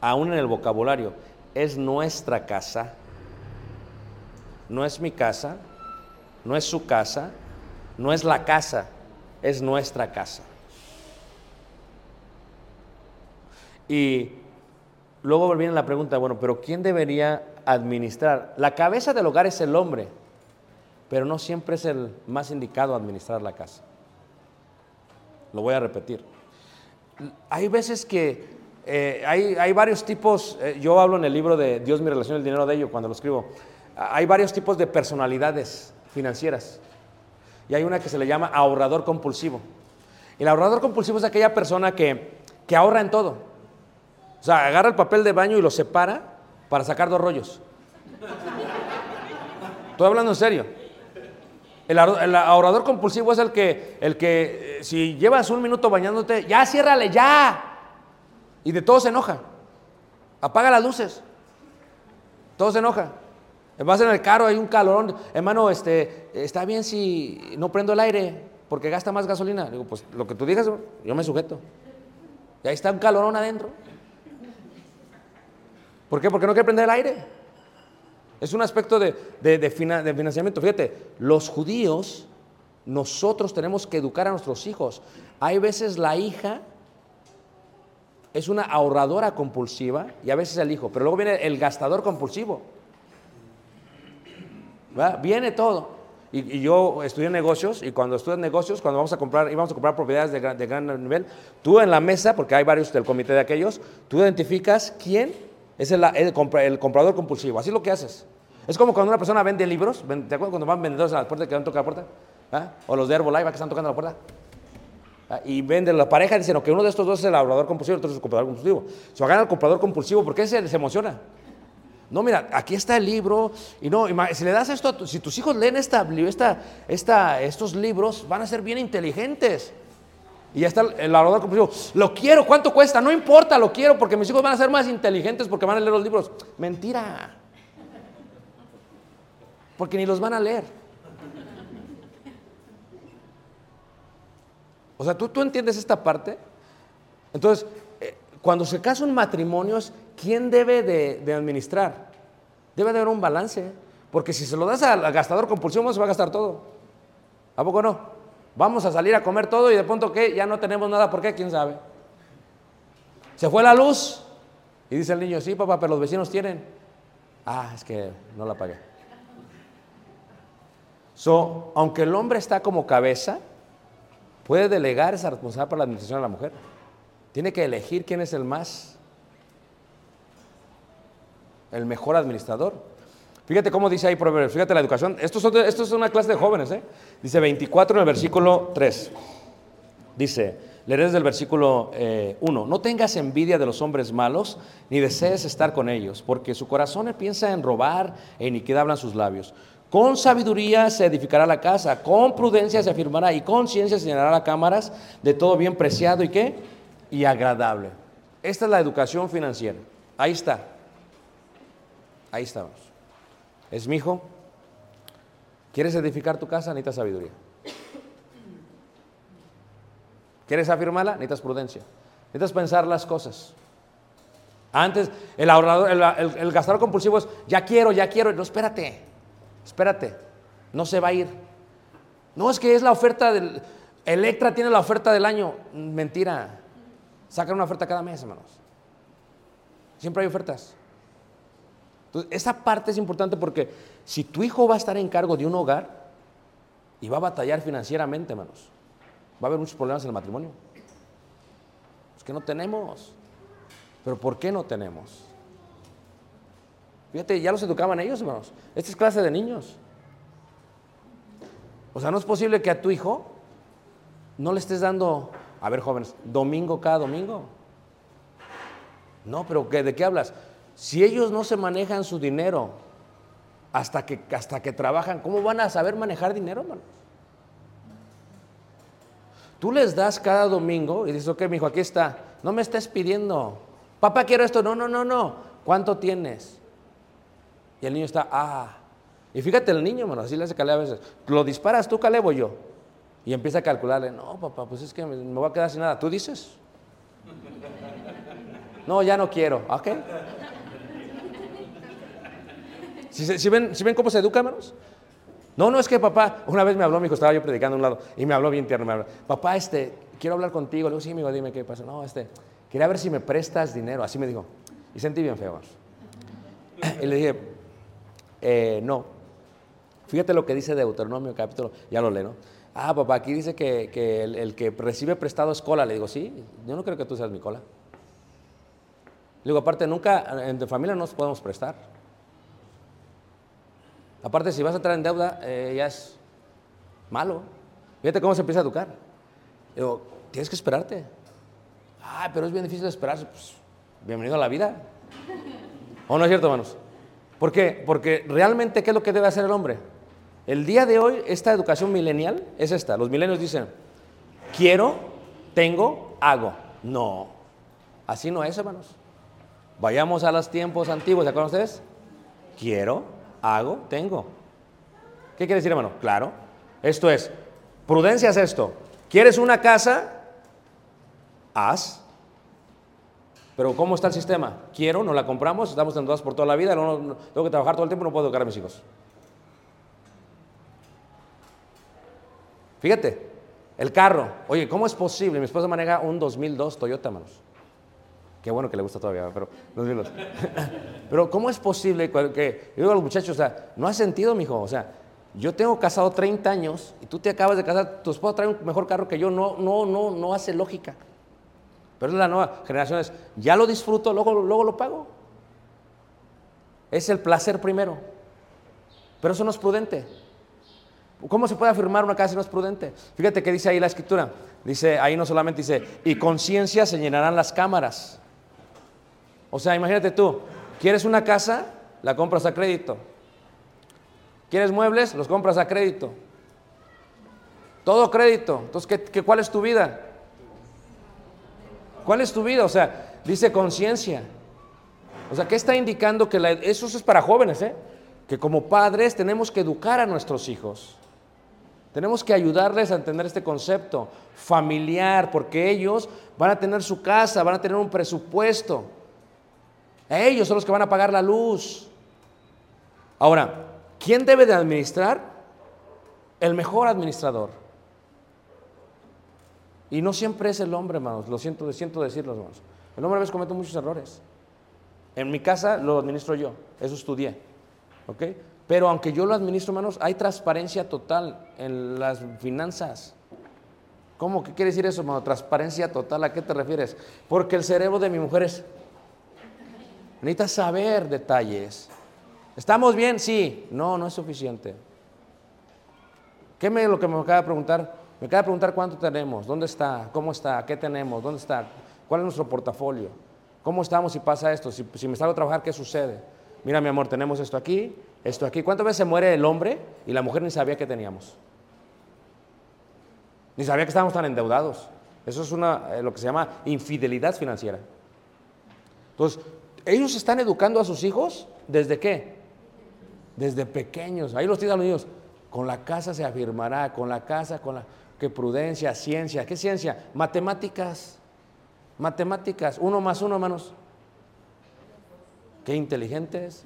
Aún en el vocabulario, es nuestra casa, no es mi casa, no es su casa, no es la casa, es nuestra casa. Y luego viene la pregunta, bueno, pero ¿quién debería administrar? La cabeza del hogar es el hombre, pero no siempre es el más indicado a administrar la casa. Lo voy a repetir. Hay veces que eh, hay, hay, varios tipos, eh, yo hablo en el libro de Dios, mi relación, el dinero de ello, cuando lo escribo, hay varios tipos de personalidades financieras. Y hay una que se le llama ahorrador compulsivo. El ahorrador compulsivo es aquella persona que, que ahorra en todo. O sea, agarra el papel de baño y lo separa para sacar dos rollos. Estoy hablando en serio. El, ahorrador compulsivo es el que, el que eh, si llevas un minuto bañándote, ya ciérrale, ya. Y de todo se enoja. Apaga las luces. Todo se enoja. Vas en el carro, hay un calorón. Hermano, este, está bien si no prendo el aire porque gasta más gasolina. Digo, pues lo que tú digas, yo me sujeto. Y ahí está un calorón adentro. ¿Por qué? Porque no quiere prender el aire. Es un aspecto de, de, de, fina, de, financiamiento. Fíjate, los judíos, nosotros tenemos que educar a nuestros hijos. Hay veces la hija es una ahorradora compulsiva y a veces el hijo, pero luego viene el gastador compulsivo. ¿Va? Viene todo. Y, yo estudié negocios y cuando estudias negocios, cuando vamos a comprar, íbamos a comprar propiedades de gran nivel, tú en la mesa, porque hay varios del comité de aquellos, tú identificas quién es el, el, el, comprador compulsivo. Así es lo que haces. Es como cuando una persona vende libros. ¿Te acuerdas cuando van vendedores a la puerta que van a tocar la puerta? ¿Ah? O los de Herbalife que están tocando la puerta. ¿Ah? Y venden la pareja dicen que uno de estos dos es el ahorrador compulsivo y otro es el comprador compulsivo. Se va a ganar el comprador compulsivo porque ese se emociona. No, mira, aquí está el libro. Y no, si le das esto, si tus hijos leen esta, esta, esta, estos libros, van a ser bien inteligentes. Y ya está el ahorrador compulsivo. Lo quiero, ¿cuánto cuesta? No importa, lo quiero porque mis hijos van a ser más inteligentes porque van a leer los libros. Mentira. Porque ni los van a leer. O sea, ¿tú, tú entiendes esta parte? Entonces, eh, cuando se casa un matrimonio, ¿quién debe de, de, administrar? Debe de haber un balance. Porque si se lo das al gastador compulsivo, se va a gastar todo. ¿A poco no? Vamos a salir a comer todo y de pronto que ya no tenemos nada, ¿por qué? ¿Quién sabe? Se fue la luz y dice el niño, sí, papá, pero los vecinos tienen. Ah, es que no la pagué. So, aunque el hombre está como cabeza, puede delegar esa responsabilidad para la administración a la mujer. Tiene que elegir quién es el más, el mejor administrador. Fíjate cómo dice ahí Proverbios, fíjate la educación. Esto es, una clase de jóvenes, ¿eh? Dice 24 en el versículo 3. Dice, leeré desde el versículo 1, no tengas envidia de los hombres malos, ni desees estar con ellos, porque su corazón piensa en robar, e iniquidad hablan sus labios. Con sabiduría se edificará la casa, con prudencia se afirmará, y con ciencia se llenará las cámaras de todo bien preciado y qué? Y agradable. Esta es la educación financiera. Ahí está. Ahí estamos. Es mi hijo. ¿Quieres edificar tu casa? Necesitas sabiduría. ¿Quieres afirmarla? Necesitas prudencia. Necesitas pensar las cosas. Antes, el ahorrador, el, gastador compulsivo es, ya quiero, ya quiero. No, espérate, espérate. No se va a ir. No, es que es la oferta del... Electra tiene la oferta del año. Mentira. Sacan una oferta cada mes, hermanos. Siempre hay ofertas. Entonces, esa parte es importante porque si tu hijo va a estar en cargo de un hogar y va a batallar financieramente, hermanos, va a haber muchos problemas en el matrimonio. Es que no tenemos. Pero ¿por qué no tenemos? Fíjate, ya los educaban ellos, hermanos. Esta es clase de niños. O sea, no es posible que a tu hijo no le estés dando, a ver jóvenes, domingo cada domingo. No, pero ¿qué- ¿de qué hablas? Si ellos no se manejan su dinero hasta que, hasta que trabajan, ¿cómo van a saber manejar dinero, hermano? Tú les das cada domingo y dices, ok, mi hijo, aquí está. No me estés pidiendo. Papá, quiero esto. No, no, no, no. ¿Cuánto tienes? Y el niño está, ah. Y fíjate el niño, hermano, así le hace Caleb a veces. Lo disparas tú, Caleb, o yo. Y empieza a calcularle, no, papá, pues es que me, me voy a quedar sin nada. ¿Tú dices? (laughs) No, ya no quiero. ¿Ok? ¿Si, ven, cómo se educa, hermanos? No, no es que papá, una vez me habló mi hijo, estaba yo predicando a un lado, y me habló bien tierno, me habló, papá, este, quiero hablar contigo. Le digo, sí, amigo, dime qué pasa. No, este, quería ver si me prestas dinero, así me dijo. Y sentí bien feo. Y le dije, "Eh, no. Fíjate lo que dice Deuteronomio capítulo, ya lo leo, ¿no? Ah, papá, aquí dice que, el, que recibe prestado es cola. Le digo, sí, yo no creo que tú seas mi cola. Le digo, aparte, nunca, en familia no nos podemos prestar. Aparte, si vas a entrar en deuda, eh, ya es malo. Fíjate cómo se empieza a educar. Digo, tienes que esperarte. Ah, pero es bien difícil esperarse. Pues, bienvenido a la vida. ¿O no es cierto, hermanos? ¿Por qué? Porque realmente, ¿qué es lo que debe hacer el hombre? El día de hoy, esta educación milenial es esta. Los milenios dicen, quiero, tengo, hago. No, así no es, hermanos. Vayamos a los tiempos antiguos, ¿se acuerdan ustedes? Quiero, hago, tengo. ¿Qué quiere decir, hermano? Claro. Esto es, prudencia es esto. ¿Quieres una casa? Haz. Pero ¿cómo está el sistema? Quiero, no la compramos, estamos endeudados por toda la vida, no, tengo que trabajar todo el tiempo, no puedo educar a mis hijos. Fíjate, el carro. Oye, ¿cómo es posible? Mi esposa maneja un 2002 Toyota, hermanos. Qué bueno que le gusta todavía, pero 2002. (laughs) pero ¿cómo es posible que, yo digo a los muchachos, o sea, no ha sentido, mijo, o sea, yo tengo casado 30 años y tú te acabas de casar, tu esposa trae un mejor carro que yo, no, no, no, no hace lógica. Pero es la nueva generación, es, ya lo disfruto, luego, luego lo pago. Es el placer primero. Pero eso no es prudente. ¿Cómo se puede afirmar una casa si no es prudente? Fíjate que dice ahí la escritura. Dice, ahí no solamente dice, y conciencia se llenarán las cámaras. O sea, imagínate tú, ¿quieres una casa? La compras a crédito. ¿Quieres muebles? Los compras a crédito. Todo crédito. Entonces, ¿qué, qué, cuál es tu vida? ¿Cuál es tu vida? O sea, dice conciencia. O sea, ¿qué está indicando que la- eso es para jóvenes, ¿eh? Que como padres tenemos que educar a nuestros hijos. Tenemos que ayudarles a entender este concepto familiar, porque ellos van a tener su casa, van a tener un presupuesto. Ellos son los que van a pagar la luz. Ahora, ¿quién debe de administrar? El mejor administrador. Y no siempre es el hombre, hermanos, lo siento, siento decirlo, hermanos. El hombre a veces comete muchos errores. En mi casa lo administro yo, eso estudié. ¿Ok? Pero aunque yo lo administro, hermanos, hay transparencia total en las finanzas. ¿Cómo? ¿Qué quiere decir eso, hermano? Transparencia total. ¿A qué te refieres? Porque el cerebro de mi mujer es... Necesita saber detalles. ¿Estamos bien? Sí. No, no es suficiente. ¿Qué me lo que me acaba de preguntar? Me acaba de preguntar cuánto tenemos, dónde está, cómo está, qué tenemos, dónde está, cuál es nuestro portafolio, cómo estamos si pasa esto, si, si me salgo a trabajar, ¿qué sucede? Mira, mi amor, tenemos esto aquí, esto aquí. ¿Cuántas veces se muere el hombre y la mujer ni sabía que teníamos? Ni sabía que estábamos tan endeudados. Eso es una, eh, lo que se llama infidelidad financiera. Entonces, ellos están educando a sus hijos desde qué? Desde pequeños. Ahí los tienen los niños. Con la casa se afirmará, con la casa, con la... ¿Qué prudencia, ciencia? ¿Qué ciencia? Matemáticas. Matemáticas. Uno más uno, hermanos. Qué inteligentes.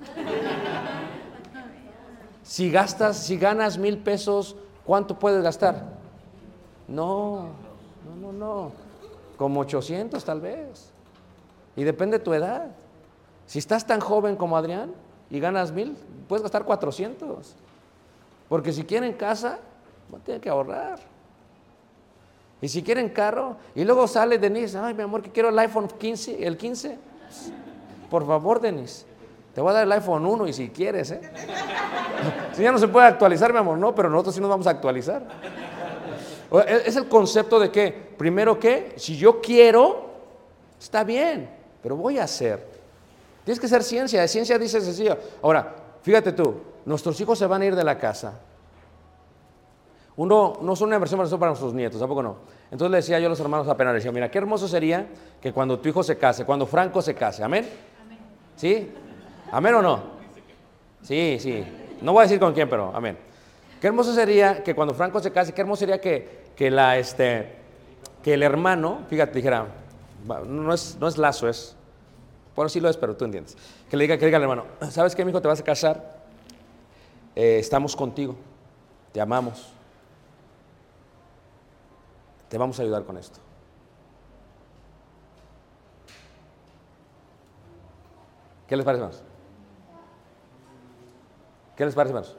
Si gastas, si ganas mil pesos, ¿cuánto puedes gastar? No, no, no, no. Como 800 tal vez. Y depende de tu edad. Si estás tan joven como Adrián y ganas mil, puedes gastar 400. Porque si quieren casa, no tienen que ahorrar. Y si quieren carro, y luego sale Denise, ay mi amor, que quiero el iPhone 15, el 15. Por favor, Denise, te voy a dar el iPhone 1 y si quieres, ¿eh? (laughs) Si ya no se puede actualizar, mi amor, no, pero nosotros sí nos vamos a actualizar. E- Es el concepto de que, primero que, si yo quiero, está bien, pero voy a hacer. Tienes que ser ciencia, de ciencia dice sencillo. Ahora, fíjate tú, nuestros hijos se van a ir de la casa. Uno, no son una inversión para nosotros, para nuestros nietos, tampoco no. Entonces le decía yo a los hermanos apenas, le decía, mira, qué hermoso sería que cuando tu hijo se case, cuando Franco se case, ¿amén? ¿Sí? ¿Amén o no? Sí, sí. No voy a decir con quién, pero amén. Qué hermoso sería que cuando Franco se case, qué hermoso sería que, que la, este, que el hermano, fíjate, dijera, no es, no es lazo, es, bueno, sí lo es, pero tú entiendes. Que le diga, que diga al hermano, ¿sabes qué, mi hijo? Te vas a casar, Eh, estamos contigo, te amamos, te vamos a ayudar con esto. ¿Qué les parece, hermanos? ¿Qué les parece, hermanos?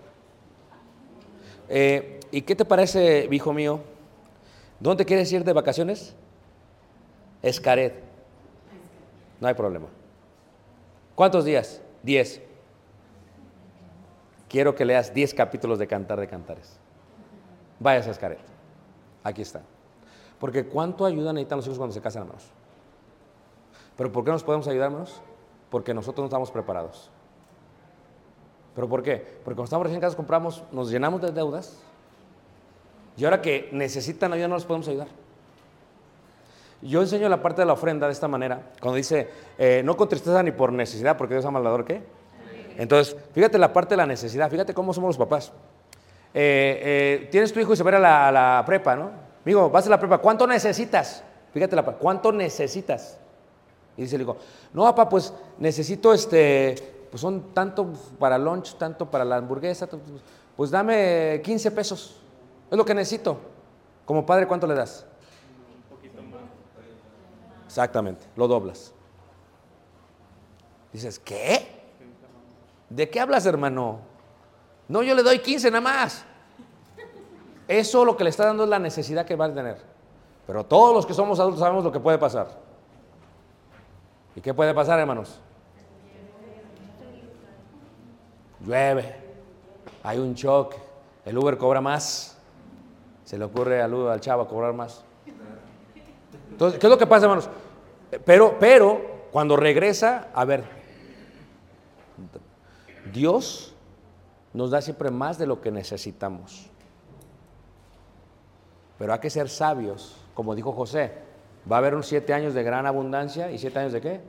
Eh, ¿Y qué te parece, hijo mío? ¿Dónde quieres ir de vacaciones? Escaret. No hay problema. ¿Cuántos días? Diez. Quiero que leas diez capítulos de Cantar de Cantares. Vayas a Escaret. Aquí está. Porque ¿cuánto ayuda necesitan los hijos cuando se casan, hermanos? ¿Pero por qué nos podemos ayudar, hermanos? Porque nosotros no estamos preparados. ¿Pero por qué? Porque cuando estamos recién casados compramos, nos llenamos de deudas y ahora que necesitan ayuda no los podemos ayudar. Yo enseño la parte de la ofrenda de esta manera, cuando dice, eh, no con tristeza ni por necesidad, porque Dios ama al ¿qué? Entonces, fíjate la parte de la necesidad, fíjate cómo somos los papás. Eh, eh, tienes tu hijo y se va a la, prepa, ¿no? Amigo, vas a la prepa, ¿cuánto necesitas? Fíjate la ¿cuánto necesitas? Y dice el hijo, no, papá, pues necesito este, pues son tanto para lunch, tanto para la hamburguesa, tanto- pues dame 15 pesos, es lo que necesito. Como padre, ¿cuánto le das? Exactamente, lo doblas. Dices, ¿qué? ¿De qué hablas, hermano? No, yo le doy 15 nada más. Eso lo que le está dando es la necesidad que va a tener. Pero todos los que somos adultos sabemos lo que puede pasar. ¿Y qué puede pasar, hermanos? Llueve, hay un choque, el Uber cobra más, se le ocurre al, al chavo cobrar más. Entonces, ¿qué es lo que pasa, hermanos? Pero, pero, cuando regresa, a ver, Dios nos da siempre más de lo que necesitamos. Pero hay que ser sabios, como dijo José. Va a haber unos siete años de gran abundancia y siete años de qué?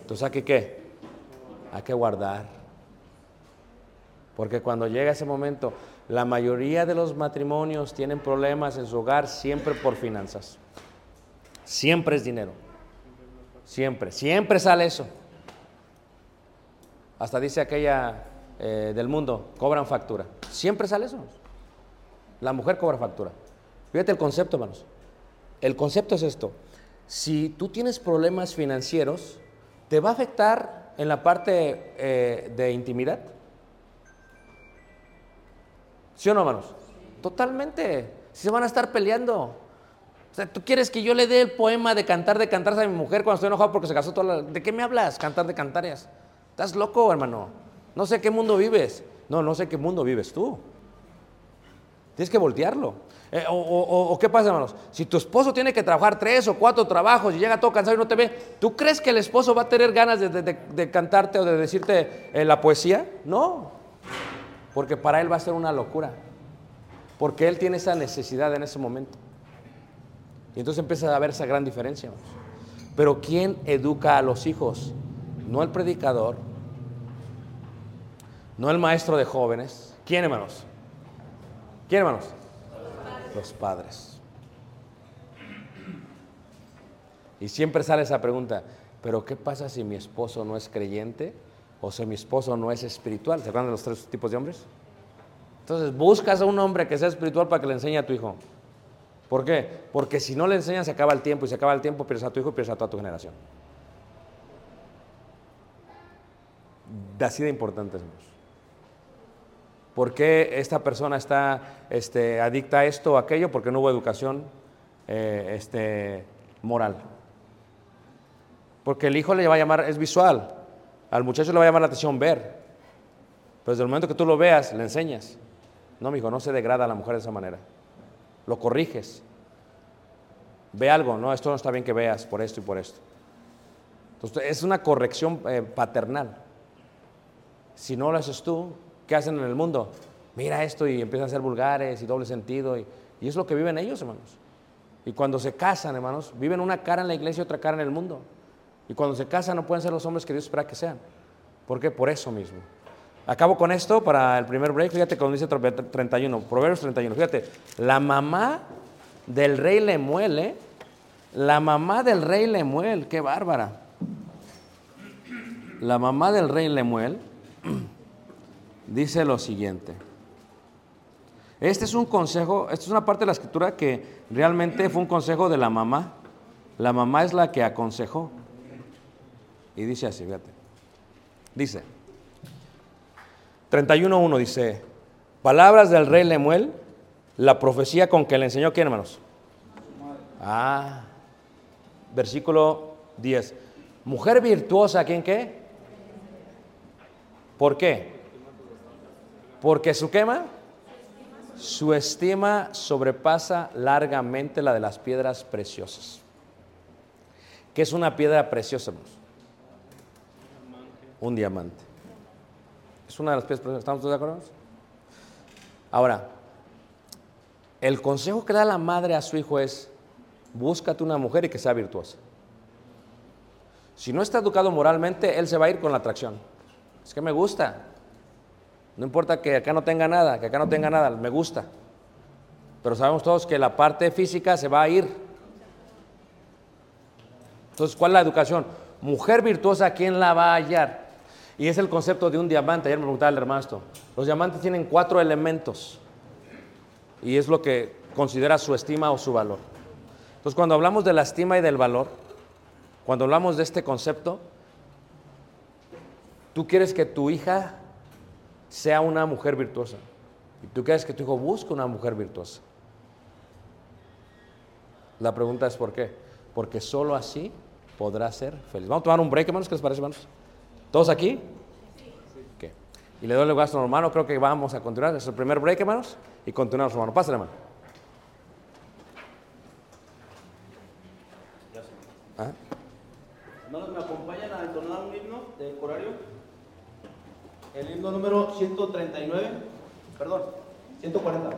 Entonces hay qué? Hay que guardar. Porque cuando llega ese momento, la mayoría de los matrimonios tienen problemas en su hogar siempre por finanzas. Siempre es dinero. Siempre, siempre sale eso. Hasta dice aquella eh, del mundo, cobran factura. Siempre sale eso. La mujer cobra factura. Fíjate el concepto, hermanos. El concepto es esto. Si tú tienes problemas financieros, ¿te va a afectar en la parte eh, de intimidad? ¿Sí o no, hermanos? Totalmente. Si se van a estar peleando. ¿Tú quieres que yo le dé el poema de cantar de cantares a mi mujer cuando estoy enojado porque se casó toda la... ¿De qué me hablas? Cantar de cantares. ¿Estás loco, hermano? No sé qué mundo vives. No, no sé qué mundo vives tú. Tienes que voltearlo. Eh, o, o- o- qué pasa, hermanos? Si tu esposo tiene que trabajar tres o cuatro trabajos y llega todo cansado y no te ve, ¿tú crees que el esposo va a tener ganas de, de- de- de cantarte o de decirte eh, la poesía? No. Porque para él va a ser una locura. Porque él tiene esa necesidad en ese momento. Y entonces empieza a haber esa gran diferencia. Pero ¿quién educa a los hijos? No el predicador, no el maestro de jóvenes. ¿Quién, hermanos? ¿Quién, hermanos? Los padres. Y siempre sale esa pregunta, pero ¿qué pasa si mi esposo no es creyente o si mi esposo no es espiritual? ¿Se acuerdan de los tres tipos de hombres? Entonces buscas a un hombre que sea espiritual para que le enseñe a tu hijo. ¿Por qué? Porque si no le enseñas se acaba el tiempo y se acaba el tiempo pierdes a tu hijo y pierdes a toda tu generación. Así de importante, hermanos. ¿Por qué esta persona está este, adicta a esto o aquello? Porque no hubo educación eh, este, moral. Porque el hijo le va a llamar, es visual. Al muchacho le va a llamar la atención ver. Pero desde el momento que tú lo veas, le enseñas. No, mi hijo, no se degrada a la mujer de esa manera. Lo corriges. Ve algo, no, esto no está bien que veas por esto y por esto. Entonces, es una corrección eh, paternal. Si no lo haces tú, ¿qué hacen en el mundo? Mira esto y empiezan a ser vulgares y doble sentido. Y, y es lo que viven ellos, hermanos. Y cuando se casan, hermanos, viven una cara en la iglesia y otra cara en el mundo. Y cuando se casan no pueden ser los hombres que Dios espera que sean. ¿Por qué? Por eso mismo. Acabo con esto para el primer break. Fíjate cuando dice 31, Proverbios 31. Fíjate, la mamá del rey Lemuel, ¿eh? La mamá del rey Lemuel, qué bárbara. La mamá del rey Lemuel (clears throat) dice lo siguiente. Este es un consejo, esta es una parte de la escritura que realmente fue un consejo de la mamá. La mamá es la que aconsejó. Y dice así, fíjate. Dice, 31.1 dice, palabras del rey Lemuel, la profecía con que le enseñó, ¿quién hermanos? Ah, versículo 10. Mujer virtuosa, ¿quién qué? ¿Por qué? Porque su quema, su estima sobrepasa largamente la de las piedras preciosas. ¿Qué es una piedra preciosa, hermanos? Un diamante. Es una de las preciosas. ¿Estamos todos de acuerdo? Ahora, el consejo que da la madre a su hijo es, búscate una mujer y que sea virtuosa. Si no está educado moralmente, él se va a ir con la atracción. Es que me gusta. No importa que acá no tenga nada, que acá no tenga nada, me gusta. Pero sabemos todos que la parte física se va a ir. Entonces, ¿cuál es la educación? Mujer virtuosa, ¿quién la va a hallar? Y es el concepto de un diamante. Ayer me preguntaba el hermano esto. Los diamantes tienen cuatro elementos. Y es lo que considera su estima o su valor. Entonces, cuando hablamos de la estima y del valor, cuando hablamos de este concepto, tú quieres que tu hija sea una mujer virtuosa. Y tú quieres que tu hijo busque una mujer virtuosa. La pregunta es ¿por qué? Porque solo así podrá ser feliz. Vamos a tomar un break, hermanos. ¿Qué les parece, hermanos? ¿Todos aquí? Ok. Y le doy el lugar a nuestro hermano. Creo que vamos a continuar. Es el primer break, hermanos. Y continuamos, hermano. Pásale, hermano. ¿Ah? Hermanos, ¿me acompañan a entonar un himno de corario? El himno número 139, perdón, 140.